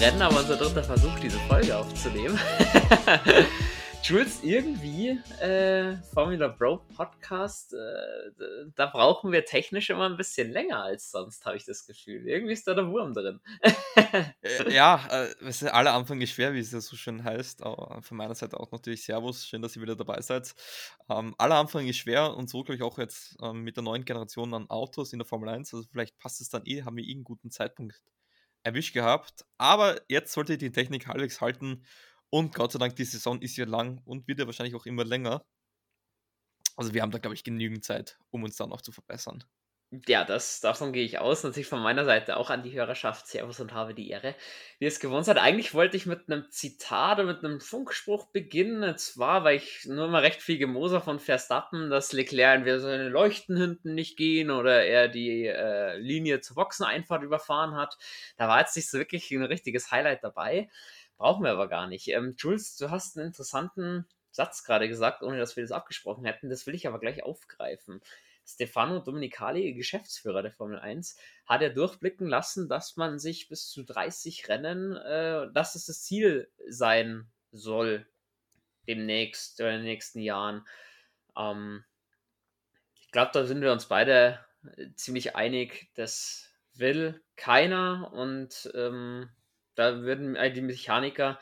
Rennen, aber unser dritter Versuch, diese Folge aufzunehmen. Jules, irgendwie äh, Formula Bro Podcast, äh, da brauchen wir technisch immer ein bisschen länger als sonst, habe ich das Gefühl. Irgendwie ist da der Wurm drin. ja, äh, aller Anfang ist schwer, wie es ja so schön heißt. Aber von meiner Seite auch natürlich Servus, schön, dass ihr wieder dabei seid. Ähm, aller Anfang ist schwer und so glaube ich auch jetzt ähm, mit der neuen Generation an Autos in der Formel 1. Also vielleicht passt es dann eh, haben wir eh einen guten Zeitpunkt erwischt gehabt. Aber jetzt sollte die Technik halbwegs halten und Gott sei Dank, die Saison ist ja lang und wird ja wahrscheinlich auch immer länger. Also wir haben da, glaube ich, genügend Zeit, um uns dann noch zu verbessern. Ja, das, davon gehe ich aus. Natürlich von meiner Seite auch an die Hörerschaft. Servus und habe die Ehre, wie es gewohnt hat. Eigentlich wollte ich mit einem Zitat oder mit einem Funkspruch beginnen. Und zwar, weil ich nur mal recht viel Gemoser von Verstappen, dass Leclerc entweder seine Leuchten hinten nicht gehen oder er die äh, Linie zur Boxeneinfahrt überfahren hat. Da war jetzt nicht so wirklich ein richtiges Highlight dabei. Brauchen wir aber gar nicht. Ähm, Jules, du hast einen interessanten Satz gerade gesagt, ohne dass wir das abgesprochen hätten. Das will ich aber gleich aufgreifen. Stefano Domenicali, Geschäftsführer der Formel 1, hat ja durchblicken lassen, dass man sich bis zu 30 Rennen, äh, dass es das Ziel sein soll, demnächst oder in den nächsten Jahren. Ähm, ich glaube, da sind wir uns beide äh, ziemlich einig, das will keiner und ähm, da würden äh, die Mechaniker,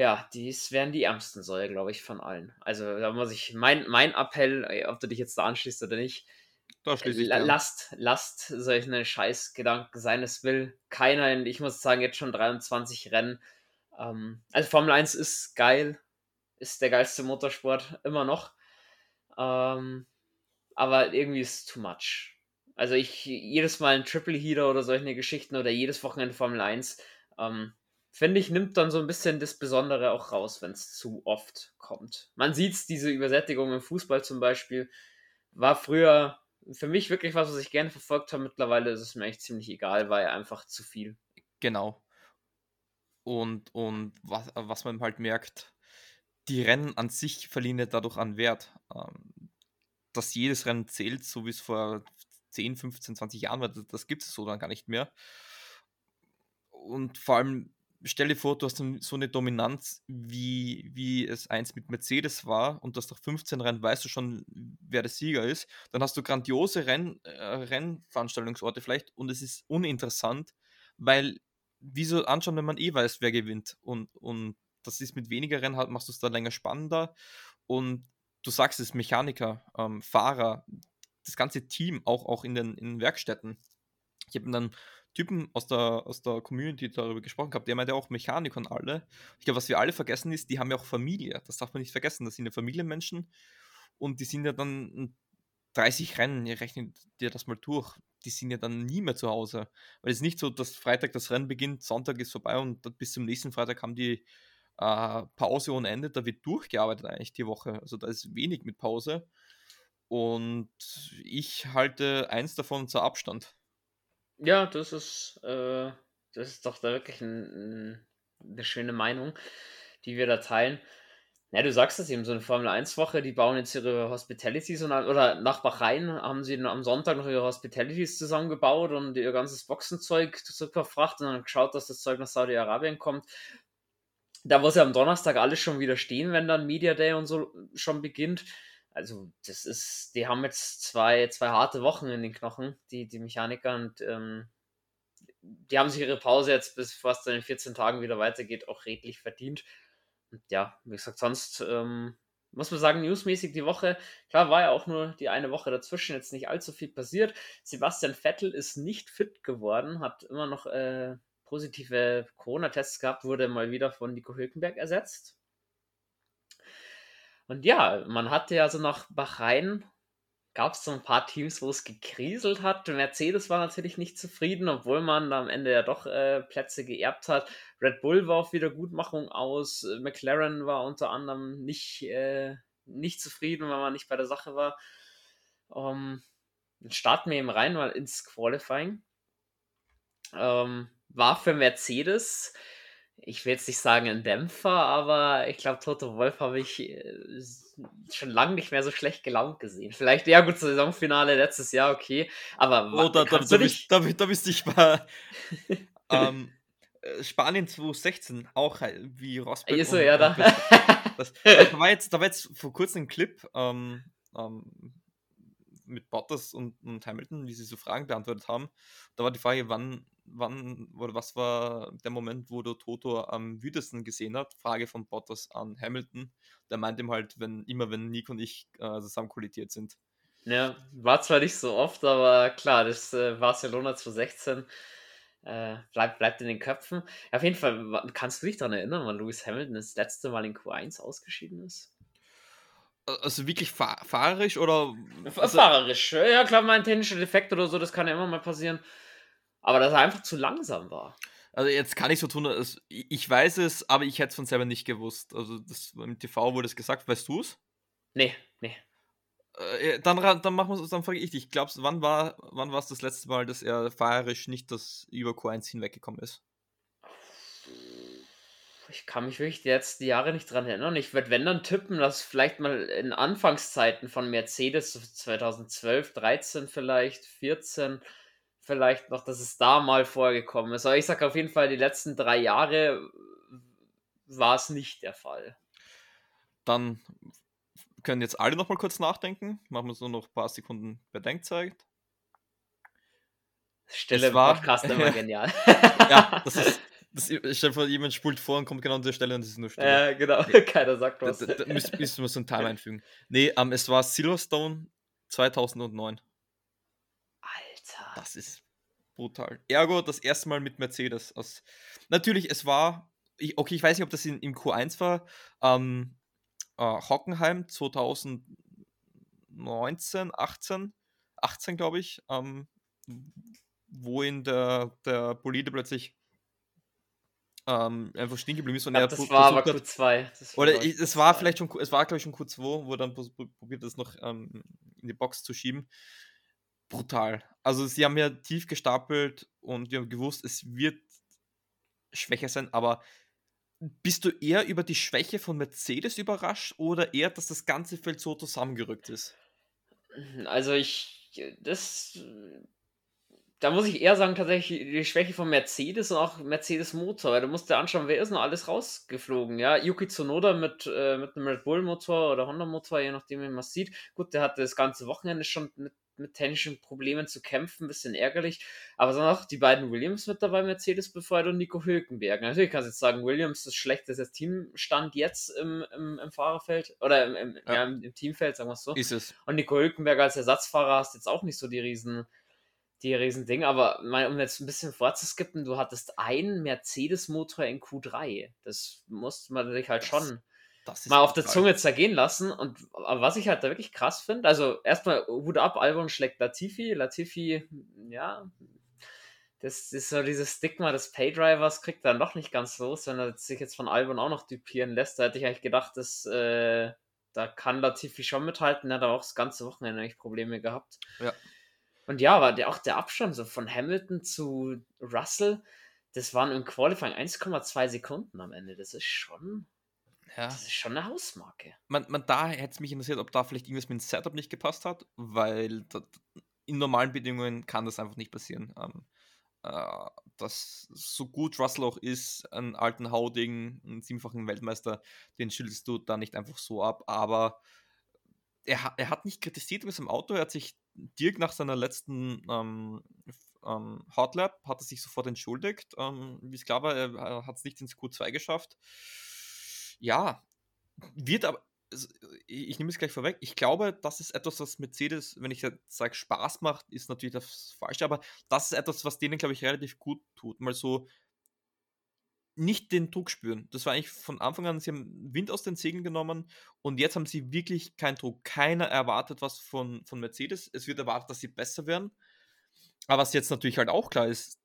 ja, dies wären die ärmsten Säue, glaube ich, von allen. Also da muss ich, mein, mein Appell, ob du dich jetzt da anschließt oder nicht, da schließe ich lasst, lasst solche Scheißgedanken sein, es will keiner, in, ich muss sagen, jetzt schon 23 Rennen. Ähm, also Formel 1 ist geil, ist der geilste Motorsport, immer noch. Ähm, aber irgendwie ist es too much. Also ich jedes Mal ein Triple Heater oder solche Geschichten oder jedes Wochenende Formel 1, ähm, finde ich, nimmt dann so ein bisschen das Besondere auch raus, wenn es zu oft kommt. Man sieht diese Übersättigung im Fußball zum Beispiel, war früher für mich wirklich was, was ich gerne verfolgt habe. Mittlerweile ist es mir echt ziemlich egal, weil einfach zu viel. Genau. Und, und was, was man halt merkt, die Rennen an sich verlieren ja dadurch an Wert. Ähm, dass jedes Rennen zählt, so wie es vor 10, 15, 20 Jahren war, das gibt es so dann gar nicht mehr. Und vor allem, stell dir vor, du hast so eine Dominanz, wie, wie es eins mit Mercedes war und das nach 15 Rennen weißt du schon, wer der Sieger ist. Dann hast du grandiose Renn, äh, Rennveranstaltungsorte vielleicht und es ist uninteressant, weil wieso anschauen, wenn man eh weiß, wer gewinnt und, und das ist mit weniger Rennen, halt, machst du es da länger spannender und du sagst es, Mechaniker, ähm, Fahrer, das ganze Team, auch, auch in, den, in den Werkstätten. Ich habe dann Typen aus der, aus der Community darüber gesprochen gehabt, der meinte auch Mechanik und alle. Ich glaube, was wir alle vergessen ist, die haben ja auch Familie. Das darf man nicht vergessen. Das sind ja Familienmenschen und die sind ja dann 30 Rennen, ihr rechnet dir das mal durch, die sind ja dann nie mehr zu Hause. Weil es ist nicht so, dass Freitag das Rennen beginnt, Sonntag ist vorbei und bis zum nächsten Freitag haben die äh, Pause ohne Ende. Da wird durchgearbeitet eigentlich die Woche. Also da ist wenig mit Pause. Und ich halte eins davon zur Abstand. Ja, das ist, äh, das ist doch da wirklich ein, ein, eine schöne Meinung, die wir da teilen. Ja, du sagst es eben, so eine Formel-1-Woche, die bauen jetzt ihre Hospitalities und, oder nach Bahrain haben sie am Sonntag noch ihre Hospitalities zusammengebaut und ihr ganzes Boxenzeug zurückverfrachtet und dann geschaut, dass das Zeug nach Saudi-Arabien kommt. Da muss ja am Donnerstag alles schon wieder stehen, wenn dann Media Day und so schon beginnt also das ist, die haben jetzt zwei, zwei harte Wochen in den Knochen, die, die Mechaniker, und ähm, die haben sich ihre Pause jetzt bis fast in den 14 Tagen wieder weitergeht, auch redlich verdient. Und ja, wie gesagt, sonst ähm, muss man sagen, newsmäßig die Woche, klar war ja auch nur die eine Woche dazwischen, jetzt nicht allzu viel passiert. Sebastian Vettel ist nicht fit geworden, hat immer noch äh, positive Corona-Tests gehabt, wurde mal wieder von Nico Hülkenberg ersetzt. Und ja, man hatte ja so nach Bahrain, gab es so ein paar Teams, wo es gekriselt hat. Mercedes war natürlich nicht zufrieden, obwohl man am Ende ja doch äh, Plätze geerbt hat. Red Bull war auf Wiedergutmachung aus. McLaren war unter anderem nicht, äh, nicht zufrieden, weil man nicht bei der Sache war. Um, dann starten wir eben rein mal ins Qualifying. Ähm, war für Mercedes ich will jetzt nicht sagen ein Dämpfer, aber ich glaube, Toto Wolf habe ich äh, schon lange nicht mehr so schlecht gelaunt gesehen. Vielleicht, ja gut, Saisonfinale letztes Jahr, okay, aber oh, da, da, da, bist, da, da bist ich mal ähm, äh, Spanien 2016 auch wie Rosberg. Ist so, ja, da. Das, da, war jetzt, da war jetzt vor kurzem ein Clip ähm, ähm, mit Bottas und, und, Hamilton, wie sie so Fragen beantwortet haben. Da war die Frage, wann, wann oder was war der Moment, wo der Toto am wütesten gesehen hat? Frage von Bottas an Hamilton. Der meinte ihm halt, wenn immer wenn Nick und ich äh, zusammen kollidiert sind. Ja, war zwar nicht so oft, aber klar, das äh, Barcelona 2016 äh, bleibt, bleibt in den Köpfen. Auf jeden Fall, kannst du dich daran erinnern, wann Lewis Hamilton das letzte Mal in Q1 ausgeschieden ist? Also wirklich fahr fahrerisch oder? Also fahrerisch. Ja, klar, mein technischer Defekt oder so, das kann ja immer mal passieren. Aber dass er einfach zu langsam war. Also jetzt kann ich so tun, also ich weiß es, aber ich hätte es von selber nicht gewusst. Also das, im TV wurde es gesagt, weißt du es? Nee, nee. Äh, dann, dann machen wir dann frage ich dich, glaubst du, wann war wann es das letzte Mal, dass er fahrerisch nicht das über Q1 hinweggekommen ist? Ich kann mich wirklich jetzt die Jahre nicht dran erinnern. Ich würde, wenn dann tippen, dass vielleicht mal in Anfangszeiten von Mercedes 2012, 13 vielleicht, 14 vielleicht noch, dass es da mal vorgekommen ist. Aber ich sage auf jeden Fall, die letzten drei Jahre war es nicht der Fall. Dann können jetzt alle noch mal kurz nachdenken. Machen wir so noch ein paar Sekunden Bedenkzeit. Stille war, Podcast immer genial. ja, das ist. Das, ich stelle vor, jemand spult vor und kommt genau an der Stelle und es ist nur still. Ja, genau. Okay. Keiner sagt was. Da, da, da müssen, müssen wir so einen Time einfügen. Nee, ähm, es war Silverstone 2009. Das ist brutal. Ergo das erste Mal mit Mercedes. Aus, natürlich, es war. Ich, okay, ich weiß nicht, ob das in, im Q1 war. Ähm, äh, Hockenheim 2019, 18, 18 glaube ich, ähm, wo in der, der Bolide plötzlich ähm, einfach stehen geblieben ist. Und glaub, er das war aber Q2. Das oder ich, es war vielleicht schon, es war glaube ich schon Q2, wo er dann probiert das noch ähm, in die Box zu schieben. Brutal. Also sie haben ja tief gestapelt und wir haben gewusst, es wird schwächer sein, aber bist du eher über die Schwäche von Mercedes überrascht oder eher, dass das ganze Feld so zusammengerückt ist? Also ich, das, da muss ich eher sagen, tatsächlich die Schwäche von Mercedes und auch Mercedes Motor, weil du musst dir anschauen, wer ist noch alles rausgeflogen, ja, Yuki Tsunoda mit, äh, mit einem Red Bull Motor oder Honda Motor, je nachdem, wie man es sieht. Gut, der hatte das ganze Wochenende schon mit mit technischen Problemen zu kämpfen, ein bisschen ärgerlich. Aber dann auch die beiden Williams mit dabei, Mercedes befeuert und Nico Hülkenberg. Natürlich kannst du jetzt sagen, Williams ist schlechteste Teamstand jetzt im, im, im Fahrerfeld oder im, im, ja. Ja, im, Teamfeld, sagen wir es so. Ist es. Und Nico Hülkenberg als Ersatzfahrer hast jetzt auch nicht so die riesen die riesen Ding, aber mal, um jetzt ein bisschen vorzuskippen, du hattest einen Mercedes-Motor in Q3. Das musste man sich halt schon mal auf der Zunge zergehen lassen. Und was ich halt da wirklich krass finde, also erstmal Hut ab, Albon schlägt Latifi. Latifi, ja, das ist so dieses Stigma des Paydrivers, kriegt er noch nicht ganz los, wenn er sich jetzt von Albon auch noch typieren lässt. Da hätte ich eigentlich gedacht, dass äh, da kann Latifi schon mithalten. Er hat aber auch das ganze Wochenende eigentlich Probleme gehabt. Ja. Und ja, aber der, auch der Abstand so von Hamilton zu Russell, das waren im Qualifying 1,2 Sekunden am Ende. Das ist schon ja. Das ist schon eine Hausmarke. Man, man, da hätte es mich interessiert, ob da vielleicht irgendwas mit dem Setup nicht gepasst hat, weil das, in normalen Bedingungen kann das einfach nicht passieren. Ähm, äh, dass so gut Russell auch ist, einen alten Hauding, einen siebenfachen Weltmeister, den schüttelst du da nicht einfach so ab, aber er, er hat nicht kritisiert mit seinem Auto, er hat sich Dirk nach seiner letzten ähm, ähm, Hotlap hat er sich sofort entschuldigt. Ähm, wie es klar war, er, hat es nicht ins Q2 geschafft ja, wird aber, ich nehme es gleich vorweg, ich glaube, das ist etwas, was Mercedes, wenn ich sage, Spaß macht, ist natürlich das Falsche, aber das ist etwas, was denen, glaube ich, relativ gut tut. Mal so nicht den Druck spüren. Das war eigentlich von Anfang an, sie haben Wind aus den Segeln genommen und jetzt haben sie wirklich keinen Druck. Keiner erwartet was von, von Mercedes. Es wird erwartet, dass sie besser werden. Aber was jetzt natürlich halt auch klar ist,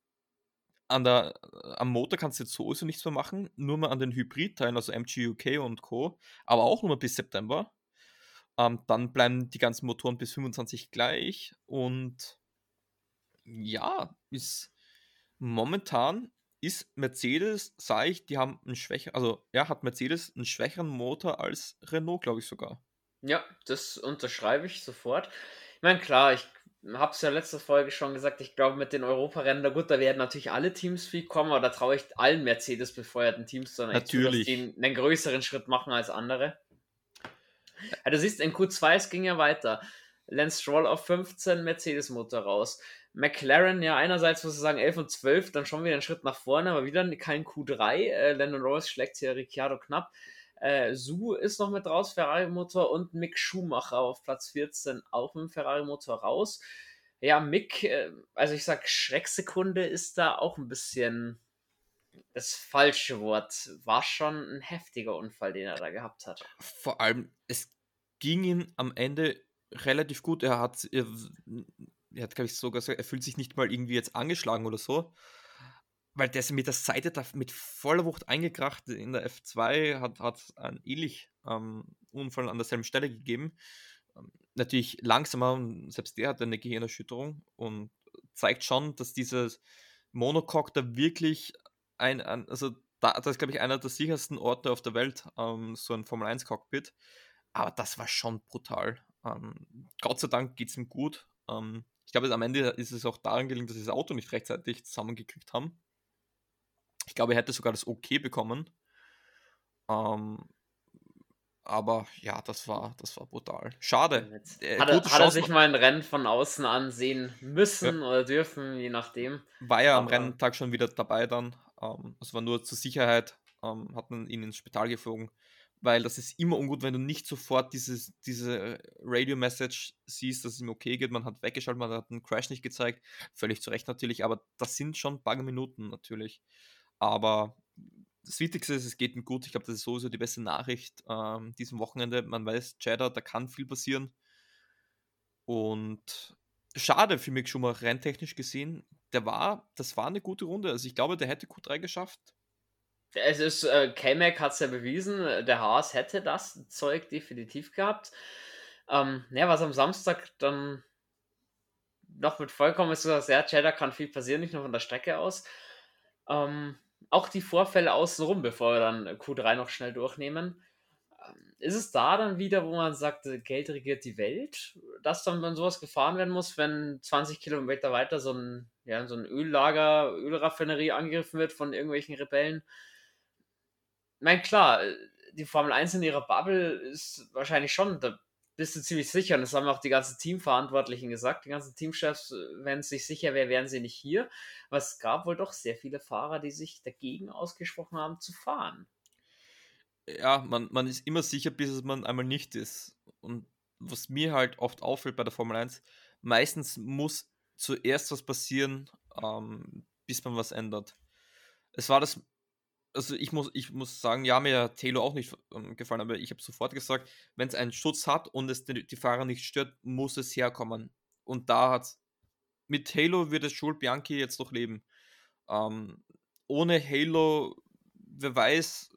an der, am Motor kannst du jetzt sowieso nichts mehr machen, nur mal an den Hybridteilen, also MGUK und Co., aber auch nur mal bis September. Ähm, dann bleiben die ganzen Motoren bis 25 gleich und ja, ist momentan ist Mercedes, sage ich, die haben einen schwächeren, also ja, hat Mercedes einen schwächeren Motor als Renault, glaube ich sogar. Ja, das unterschreibe ich sofort. Ich meine, klar, ich habe es ja letzte Folge schon gesagt, ich glaube mit den Europarennen, da gut, da werden natürlich alle Teams viel kommen, aber da traue ich allen Mercedes befeuerten Teams dann natürlich. Zu, dass die einen größeren Schritt machen als andere. Ja, du siehst, in Q2, es ging ja weiter. Lance Stroll auf 15, Mercedes-Motor raus. McLaren, ja, einerseits muss ich sagen 11 und 12, dann schon wieder einen Schritt nach vorne, aber wieder kein Q3. Äh, Landon Rose schlägt hier Ricciardo knapp. Äh, Su ist noch mit raus, Ferrari-Motor und Mick Schumacher auf Platz 14 auch mit dem Ferrari-Motor raus. Ja, Mick, äh, also ich sag, Schrecksekunde ist da auch ein bisschen das falsche Wort. War schon ein heftiger Unfall, den er da gehabt hat. Vor allem, es ging ihm am Ende relativ gut. Er hat, er, hat, glaube ich, sogar gesagt, er fühlt sich nicht mal irgendwie jetzt angeschlagen oder so weil der ist mit der Seite da mit voller Wucht eingekracht in der F2, hat, hat einen ähnlich ähm, Unfall an derselben Stelle gegeben. Ähm, natürlich langsamer, selbst der hat eine Gehirnerschütterung und zeigt schon, dass dieses Monocoque da wirklich ein, ein also da, das ist, glaube ich, einer der sichersten Orte auf der Welt, ähm, so ein Formel 1 Cockpit. Aber das war schon brutal. Ähm, Gott sei Dank geht es ihm gut. Ähm, ich glaube, am Ende ist es auch daran gelingen, dass sie das Auto nicht rechtzeitig zusammengekriegt haben. Ich glaube, er hätte sogar das Okay bekommen. Ähm, aber ja, das war, das war brutal. Schade. Äh, hat, er, hat er, sich mal ein Rennen von außen ansehen müssen ja. oder dürfen, je nachdem. War ja am Renntag schon wieder dabei dann. Ähm, es war nur zur Sicherheit, ähm, hat man ihn ins Spital geflogen. Weil das ist immer ungut, wenn du nicht sofort dieses, diese Radio-Message siehst, dass es ihm okay geht. Man hat weggeschaltet, man hat einen Crash nicht gezeigt. Völlig zu Recht natürlich, aber das sind schon ein paar Minuten natürlich. Aber das Wichtigste ist, es geht ihm gut. Ich glaube, das ist sowieso die beste Nachricht ähm, diesem Wochenende. Man weiß, Cheddar, da kann viel passieren. Und schade für Mick Schumacher renntechnisch gesehen. Der war, das war eine gute Runde. Also ich glaube, der hätte Q3 geschafft. Es ist, äh, K-Mac hat es ja bewiesen, der Haas hätte das Zeug definitiv gehabt. Ähm, ja, was am Samstag dann noch mit vollkommen ist, dass ja, Cheddar kann viel passieren, nicht nur von der Strecke aus. Ähm, auch die Vorfälle außenrum, bevor wir dann Q3 noch schnell durchnehmen. Ähm, ist es da dann wieder, wo man sagt, äh, Geld regiert die Welt, dass dann, dann sowas gefahren werden muss, wenn 20 Kilometer weiter so ein, ja, so ein Öllager, Ölraffinerie angegriffen wird von irgendwelchen Rebellen? Meine, klar, äh, die Formel 1 in ihrer Bubble ist wahrscheinlich schon der bist du ziemlich sicher. Und das haben auch die ganzen Teamverantwortlichen gesagt. Die ganzen Teamchefs, äh, wenn es sich sicher wäre, wären sie nicht hier. Aber es gab wohl doch sehr viele Fahrer, die sich dagegen ausgesprochen haben, zu fahren. Ja, man, man ist immer sicher, bis man einmal nicht ist. Und was mir halt oft auffällt bei der Formel 1, meistens muss zuerst was passieren, ähm, bis man was ändert. Es war das also ich muss, ich muss sagen, ja, mir hat Taylor auch nicht ähm, gefallen, aber ich habe sofort gesagt, wenn es einen Schutz hat und es die, die, Fahrer nicht stört, muss es herkommen. Und da hat mit Halo wird es Jules Bianchi jetzt noch leben. Ähm, ohne Halo, wer weiß,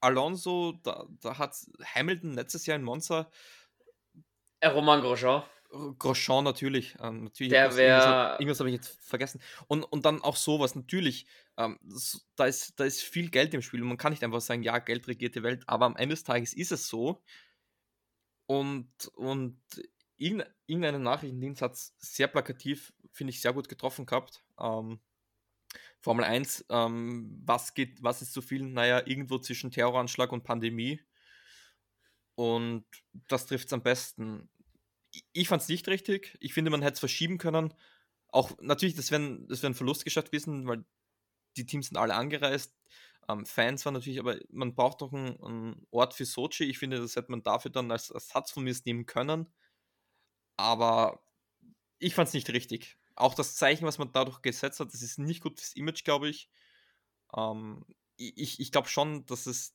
Alonso, da, da hat Hamilton letztes Jahr in Monza. Äh, Roman Grosjean. Grosjean natürlich. Ähm, natürlich der wäre. Irgendwas, habe ich jetzt vergessen. Und, und dann auch sowas. Natürlich, ähm, das, da, ist, da ist viel Geld im Spiel. Und man kann nicht einfach sagen, ja, Geld regiert die Welt. Aber am Ende des Tages ist es so. Und, und irgendeine Nachrichtendienst hat es sehr plakativ, finde ich, sehr gut getroffen gehabt. Ähm, Formel 1, ähm, was geht, was ist so viel? Naja, irgendwo zwischen Terroranschlag und Pandemie. Und das trifft es am besten ich fand es nicht richtig. Ich finde, man hätte es verschieben können. Auch natürlich, das wäre das wär ein Verlust geschafft gewesen, weil die Teams sind alle angereist. Ähm, Fans waren natürlich, aber man braucht doch einen, einen, Ort für Sochi. Ich finde, das hätte man dafür dann als Ersatz von mir nehmen können. Aber ich fand es nicht richtig. Auch das Zeichen, was man dadurch gesetzt hat, das ist nicht gut fürs Image, glaube ich. Ähm, ich ich glaube schon, dass es,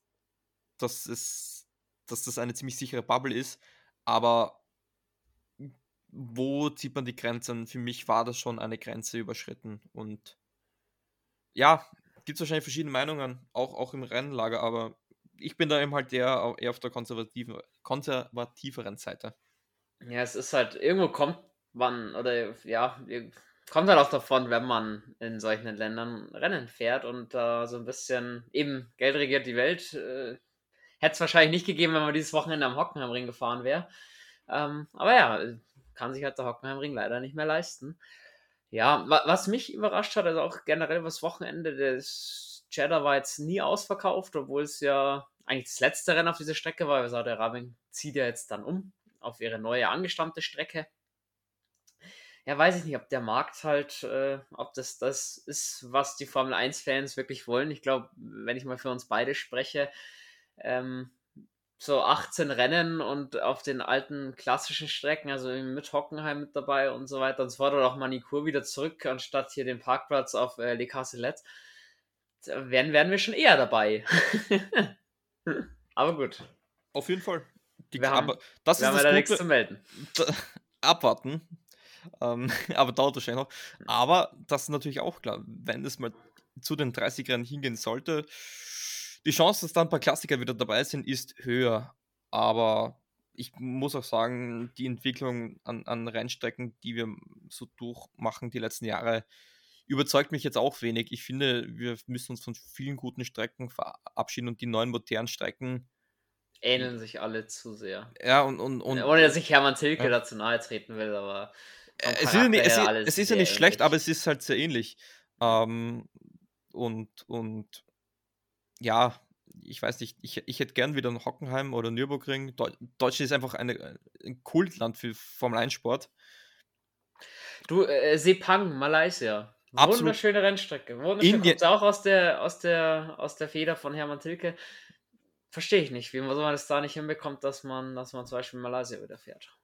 dass es, dass das eine ziemlich sichere Bubble ist. Aber wo zieht man die Grenzen? Für mich war das schon eine Grenze überschritten. Und ja, gibt es wahrscheinlich verschiedene Meinungen, auch, auch im Rennlager, aber ich bin da eben halt eher, eher auf der konservativen, konservativeren Seite. Ja, es ist halt, irgendwo kommt man, oder ja, kommt halt auch davon, wenn man in solchen Ländern Rennen fährt und da äh, so ein bisschen, eben, Geld regiert die Welt. Äh, Hätte es wahrscheinlich nicht gegeben, wenn man dieses Wochenende am Hockenheimring gefahren wäre. Ähm, aber ja, kann sich halt der Hockenheimring leider nicht mehr leisten. Ja, was mich überrascht hat, also auch generell das Wochenende des Cheddar war jetzt nie ausverkauft, obwohl es ja eigentlich das letzte Rennen auf dieser Strecke war. Saudi-Arabien zieht ja jetzt dann um auf ihre neue angestammte Strecke. Ja, weiß ich nicht, ob der Markt halt, äh, ob das das ist, was die Formel 1-Fans wirklich wollen. Ich glaube, wenn ich mal für uns beide spreche, ähm, so 18 Rennen und auf den alten klassischen Strecken, also mit Hockenheim mit dabei und so weiter und so fort, oder auch Manikur wieder zurück, anstatt hier den Parkplatz auf äh, Les Castellets, werden, werden wir schon eher dabei. aber gut. Auf jeden Fall. Die, wir haben, aber das wir ist haben das nichts zu melden. Abwarten. Ähm, aber dauert wahrscheinlich noch. Aber das ist natürlich auch klar, wenn es mal zu den 30 Rennen hingehen sollte, die Chance, dass dann ein paar Klassiker wieder dabei sind, ist höher. Aber ich muss auch sagen, die Entwicklung an, an Rennstrecken, die wir so durchmachen die letzten Jahre, überzeugt mich jetzt auch wenig. Ich finde, wir müssen uns von vielen guten Strecken verabschieden und die neuen modernen Strecken ähneln sich alle zu sehr. Ja, und. und, und Ohne dass ich Hermann Tilke ja. dazu nahe treten will, aber. Es ist, ja nicht, es, es ist ja nicht schlecht, aber es ist halt sehr ähnlich. Ähm, und, und ja, ich weiß nicht, ich, ich hätte gern wieder ein Hockenheim oder Nürburgring. Deutschland ist einfach eine, ein Kultland für Formel 1 Sport. Du, äh, Sepang, Malaysia. Absolut. Wunderschöne Rennstrecke. Wunderschön. Indien. auch aus der, aus, der, aus der Feder von Hermann Tilke. Verstehe ich nicht, wie man, man das da nicht hinbekommt, dass man, dass man zum Beispiel Malaysia wieder fährt.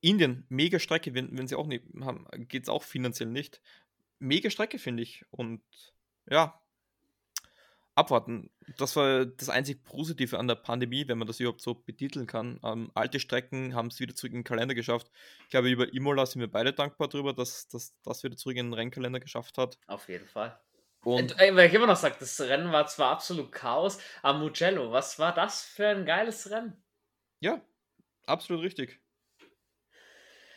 Indien, mega Strecke, wenn, wenn sie auch nicht haben, geht es auch finanziell nicht. Mega Strecke, finde ich. Und ja, abwarten. Das war das einzig Positive an der Pandemie, wenn man das überhaupt so betiteln kann. Ähm, alte Strecken haben es wieder zurück in den Kalender geschafft. Ich glaube, über Imola sind wir beide dankbar darüber, dass, dass das wieder zurück in den Rennkalender geschafft hat. Auf jeden Fall. Und äh, weil ich immer noch sage, das Rennen war zwar absolut Chaos, aber Mugello, was war das für ein geiles Rennen? Ja, absolut richtig.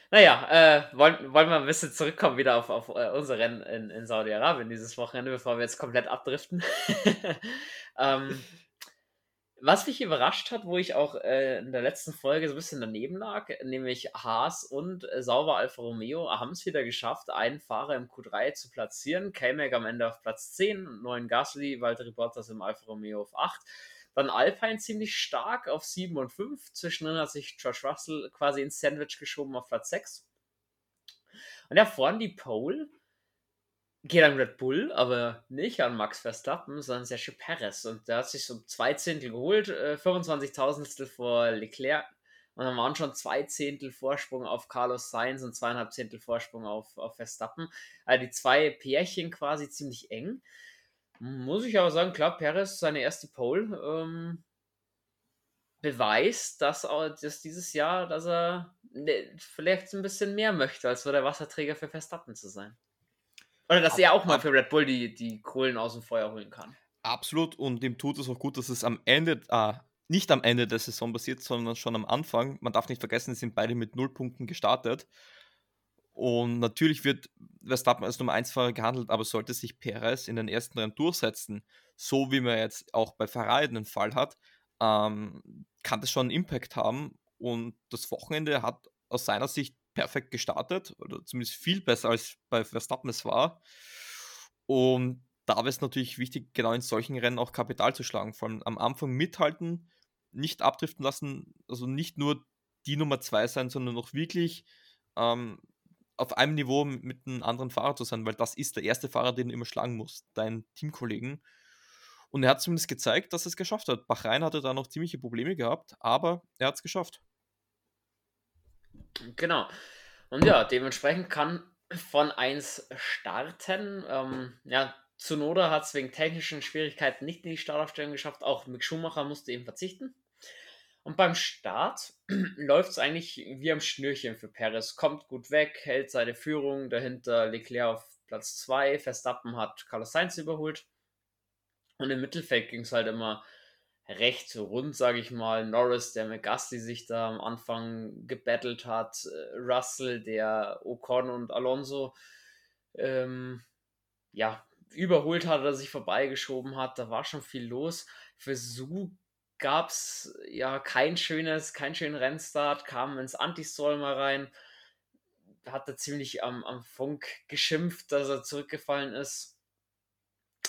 Naja, äh, wollen, wollen wir ein bisschen zurückkommen wieder auf, auf äh, unser Rennen in, in Saudi-Arabien dieses Wochenende, bevor wir jetzt komplett abdriften. ähm, was mich überrascht hat, wo ich auch äh, in der letzten Folge so ein bisschen daneben lag, nämlich Haas und äh, Sauber Alfa Romeo haben es wieder geschafft, einen Fahrer im Q3 zu platzieren. K-Mag am Ende auf Platz 10, neuen Gasly, Walter Bottas im Alfa Romeo auf 8. Dann Alpine ziemlich stark auf 7 und 5. Zwischendrin hat sich Josh Russell quasi ins Sandwich geschoben auf Platz 6. Und da vorne die Pole geht an Red Bull, aber nicht an Max Verstappen, sondern Sergio Perez. Und der hat sich so zwei Zehntel geholt, äh, 25 Tausendstel vor Leclerc. Und dann waren schon zwei Zehntel Vorsprung auf Carlos Sainz und zweieinhalb Zehntel Vorsprung auf, auf Verstappen. Also die zwei Pärchen quasi ziemlich eng. Muss ich aber sagen, klar, Perez, seine erste Pole, ähm, beweist, dass, dass dieses Jahr, dass er ne, vielleicht ein bisschen mehr möchte, als so der Wasserträger für Verstappen zu sein. Oder dass er auch mal für Red Bull die, die Kohlen aus dem Feuer holen kann. Absolut, und dem tut es auch gut, dass es am Ende, äh, nicht am Ende der Saison passiert, sondern schon am Anfang. Man darf nicht vergessen, sie sind beide mit null Punkten gestartet. Und natürlich wird Verstappen als Nummer 1 Fahrer gehandelt, aber sollte sich Perez in den ersten Rennen durchsetzen, so wie man jetzt auch bei Ferrari den Fall hat, ähm, kann das schon einen Impact haben. Und das Wochenende hat aus seiner Sicht perfekt gestartet, oder zumindest viel besser als bei Verstappen es war. Und da wäre es natürlich wichtig, genau in solchen Rennen auch Kapital zu schlagen. Vor allem am Anfang mithalten, nicht abdriften lassen, also nicht nur die Nummer 2 sein, sondern auch wirklich ähm, auf einem Niveau mit einem anderen Fahrer zu sein, weil das ist der erste Fahrer, den du immer schlagen musst, dein Teamkollegen. Und er hat zumindest gezeigt, dass er es geschafft hat. Bahrain hatte da noch ziemliche Probleme gehabt, aber er hat es geschafft. Genau. Und ja, dementsprechend kann von 1 starten. Ähm, ja, Zunoda hat es wegen technischen Schwierigkeiten nicht in die Startaufstellung geschafft. Auch Mick Schumacher musste eben verzichten. Und beim Start läuft es eigentlich wie am Schnürchen für Perez. Kommt gut weg, hält seine Führung. Dahinter Leclerc auf Platz 2. Verstappen hat Carlos Sainz überholt. Und im Mittelfeld ging es halt immer recht rund, sage ich mal. Norris, der mit Gasly sich da am Anfang gebettelt hat. Äh, Russell, der Ocon und Alonso ähm, ja, überholt hat oder sich vorbeigeschoben hat. Da war schon viel los. Für gab es ja kein schönes, kein schönen Rennstart, kam ins Anti-Stall mal rein, hat er ziemlich am, am Funk geschimpft, dass er zurückgefallen ist.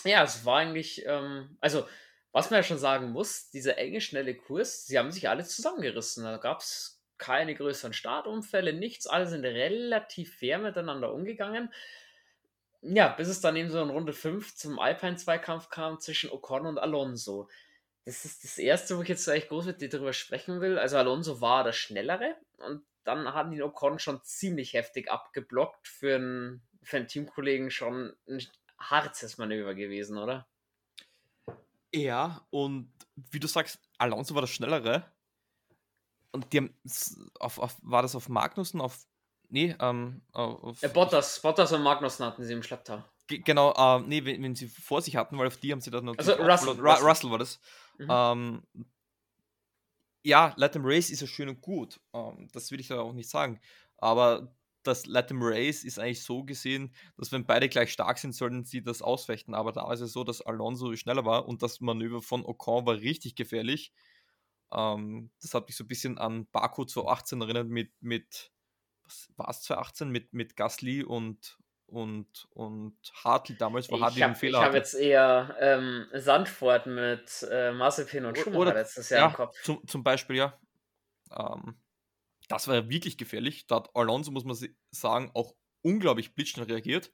Ja, es war eigentlich, ähm, also was man ja schon sagen muss, dieser enge, schnelle Kurs, sie haben sich alle zusammengerissen. Da gab es keine größeren Startunfälle, nichts, alle sind relativ fair miteinander umgegangen. Ja, bis es dann eben so in Runde 5 zum Alpine-Zweikampf kam zwischen Ocon und Alonso. Das ist das erste, wo ich jetzt eigentlich groß mit dir darüber sprechen will. Also Alonso war der Schnellere und dann hat ihn Ocon schon ziemlich heftig abgeblockt. Für einen, für einen Teamkollegen schon ein hartes Manöver gewesen, oder? Ja, und wie du sagst, Alonso war der Schnellere. Und die haben auf, auf, war das auf Magnussen, auf. Nee, ähm, auf. Ja, Bottas, Bottas und Magnussen hatten sie im Schlepptau. Genau, äh, nee, wenn, wenn, sie vor sich hatten, weil auf die haben sie dann noch. Also Russell, Russell. Russell. war das. Mhm. Ähm, ja, them Race ist ja schön und gut. Ähm, das will ich da auch nicht sagen. Aber das them Race ist eigentlich so gesehen, dass wenn beide gleich stark sind, sollten sie das ausfechten. Aber da ist es so, dass Alonso schneller war und das Manöver von Ocon war richtig gefährlich. Ähm, das hat mich so ein bisschen an Baku 2018 erinnert mit, mit was war es 2018, mit, mit Gasly und, und, und Hartl damals, wo Hartl einen Fehler Ich habe jetzt eher ähm, Sandford mit äh, Mazepin und Schumacher Oder, letztes Jahr ja, im Kopf. Zum, zum Beispiel, ja. Ähm, das war ja wirklich gefährlich. Da hat Alonso, muss man sagen, auch unglaublich blitzschnell reagiert.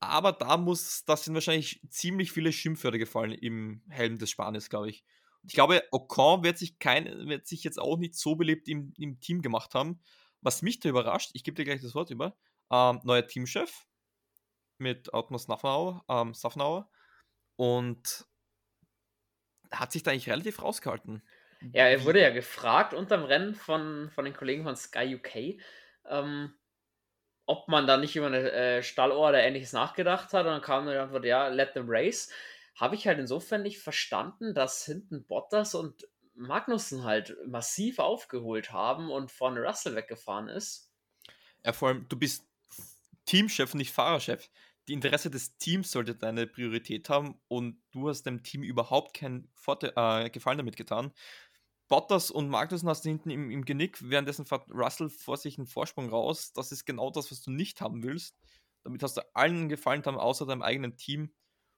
Aber da muss, das sind wahrscheinlich ziemlich viele Schimpfwörter gefallen im Helm des Spaniers, glaube ich. Ich glaube, Ocon wird sich, kein, wird sich jetzt auch nicht so beliebt im, im Team gemacht haben. Was mich da überrascht, ich gebe dir gleich das Wort über, ähm, neuer Teamchef mit Outmar Safnauer, ähm, Safnauer und hat sich da eigentlich relativ rausgehalten. Ja, er wurde ja gefragt unterm Rennen von, von den Kollegen von Sky UK, ähm, ob man da nicht über eine äh, Stallohr oder ähnliches nachgedacht hat. Und dann kam die Antwort, ja, let them race. Habe ich halt insofern nicht verstanden, dass hinten Bottas und Magnussen halt massiv aufgeholt haben und vorne Russell weggefahren ist. Ja, vor allem, du bist Teamchef, nicht Fahrerchef. Die Interesse des Teams sollte deine Priorität haben und du hast dem Team überhaupt keinen Vorteil, äh, Gefallen damit getan. Bottas und Magnussen hast du hinten im, im Genick, währenddessen fährt Russell vor sich einen Vorsprung raus. Das ist genau das, was du nicht haben willst. Damit hast du allen gefallen haben, außer deinem eigenen Team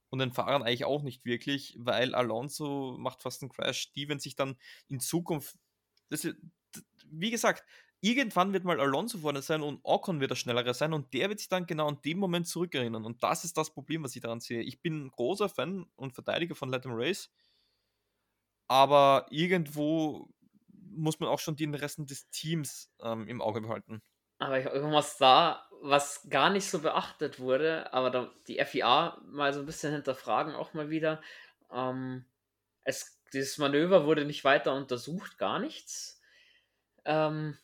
und den Fahrern eigentlich auch nicht wirklich, weil Alonso macht fast einen Crash. Die, wenn sich dann in Zukunft, das, wie gesagt, irgendwann wird mal Alonso vorne sein und Ocon wird der Schnellere sein und der wird sich dann genau an dem Moment zurückerinnern. Und das ist das Problem, was ich daran sehe. Ich bin großer Fan und Verteidiger von Let Race aber irgendwo muss man auch schon den Resten des Teams ähm, im Auge behalten. Aber irgendwas da, was gar nicht so beachtet wurde, aber da, die FIA mal so ein bisschen hinterfragen auch mal wieder. Ähm, es, dieses Manöver wurde nicht weiter untersucht, gar nichts. Ähm,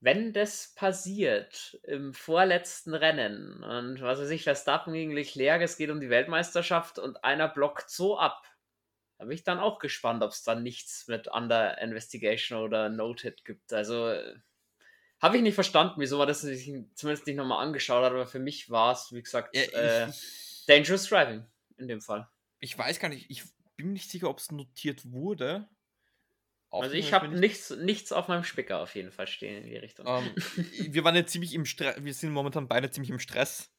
wenn das passiert im vorletzten Rennen und was weiß ich, Verstappen gegen Leclerc, es geht um die Weltmeisterschaft und einer blockt so ab, da bin ich dann auch gespannt, ob es dann nichts mit Under Investigation oder Noted gibt. Also äh, habe ich nicht verstanden, wieso man das sich zumindest nicht nochmal angeschaut hat, aber für mich war es, wie gesagt, ja, äh, Dangerous Driving in dem Fall. Ich weiß gar nicht, ich bin mir nicht sicher, ob es notiert wurde. Auch also ich habe nichts, nichts auf meinem Spicker auf jeden Fall stehen in die Richtung. Um, ähm, wir waren jetzt ziemlich im Stress, wir sind momentan beide ziemlich im Stress.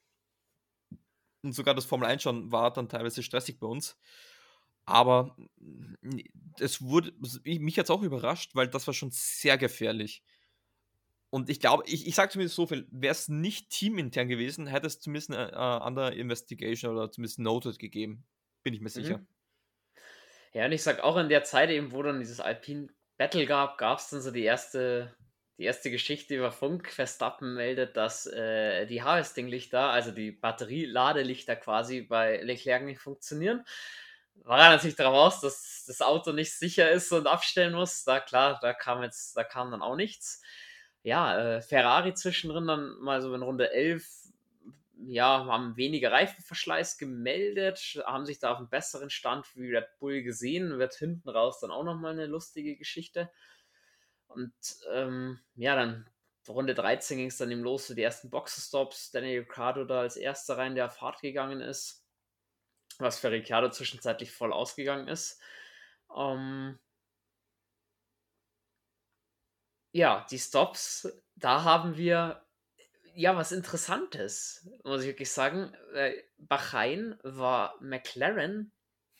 Und sogar das Formel 1 schon war dann teilweise stressig bei uns. Aber es wurde, mich hat es auch überrascht, weil das war schon sehr gefährlich. Und ich glaube, ich, ich sage zumindest so viel, wäre es nicht teamintern gewesen, hätte es zumindest eine uh, andere Investigation oder zumindest Noted gegeben. Bin ich mir sicher. Mhm. Ja, und ich sag auch in der Zeit eben, wo dann dieses Alpine Battle gab, gab es dann so die erste, die erste Geschichte über Funk. Verstappen meldet, dass äh, die Harvesting-Lichter, also die Batterieladelichter quasi bei Leclerc nicht funktionieren war er natürlich darauf aus, dass das Auto nicht sicher ist und abstellen muss. Da klar, da kam jetzt, da kam dann auch nichts. Ja, äh, Ferrari zwischendrin dann mal so in Runde 11, ja, haben weniger Reifenverschleiß gemeldet, haben sich da auf einem besseren Stand wie Red Bull gesehen, wird hinten raus dann auch nochmal eine lustige Geschichte. Und ähm, ja, dann Runde 13 ging es dann eben los für die ersten Boxenstops. Daniel Ricciardo da als erster rein, der auf Fahrt gegangen ist was für Ricciardo zwischenzeitlich voll ausgegangen ist. Ähm, ja, die Stops, da haben wir, ja, was Interessantes, muss ich wirklich sagen. Äh, Bahrain war McLaren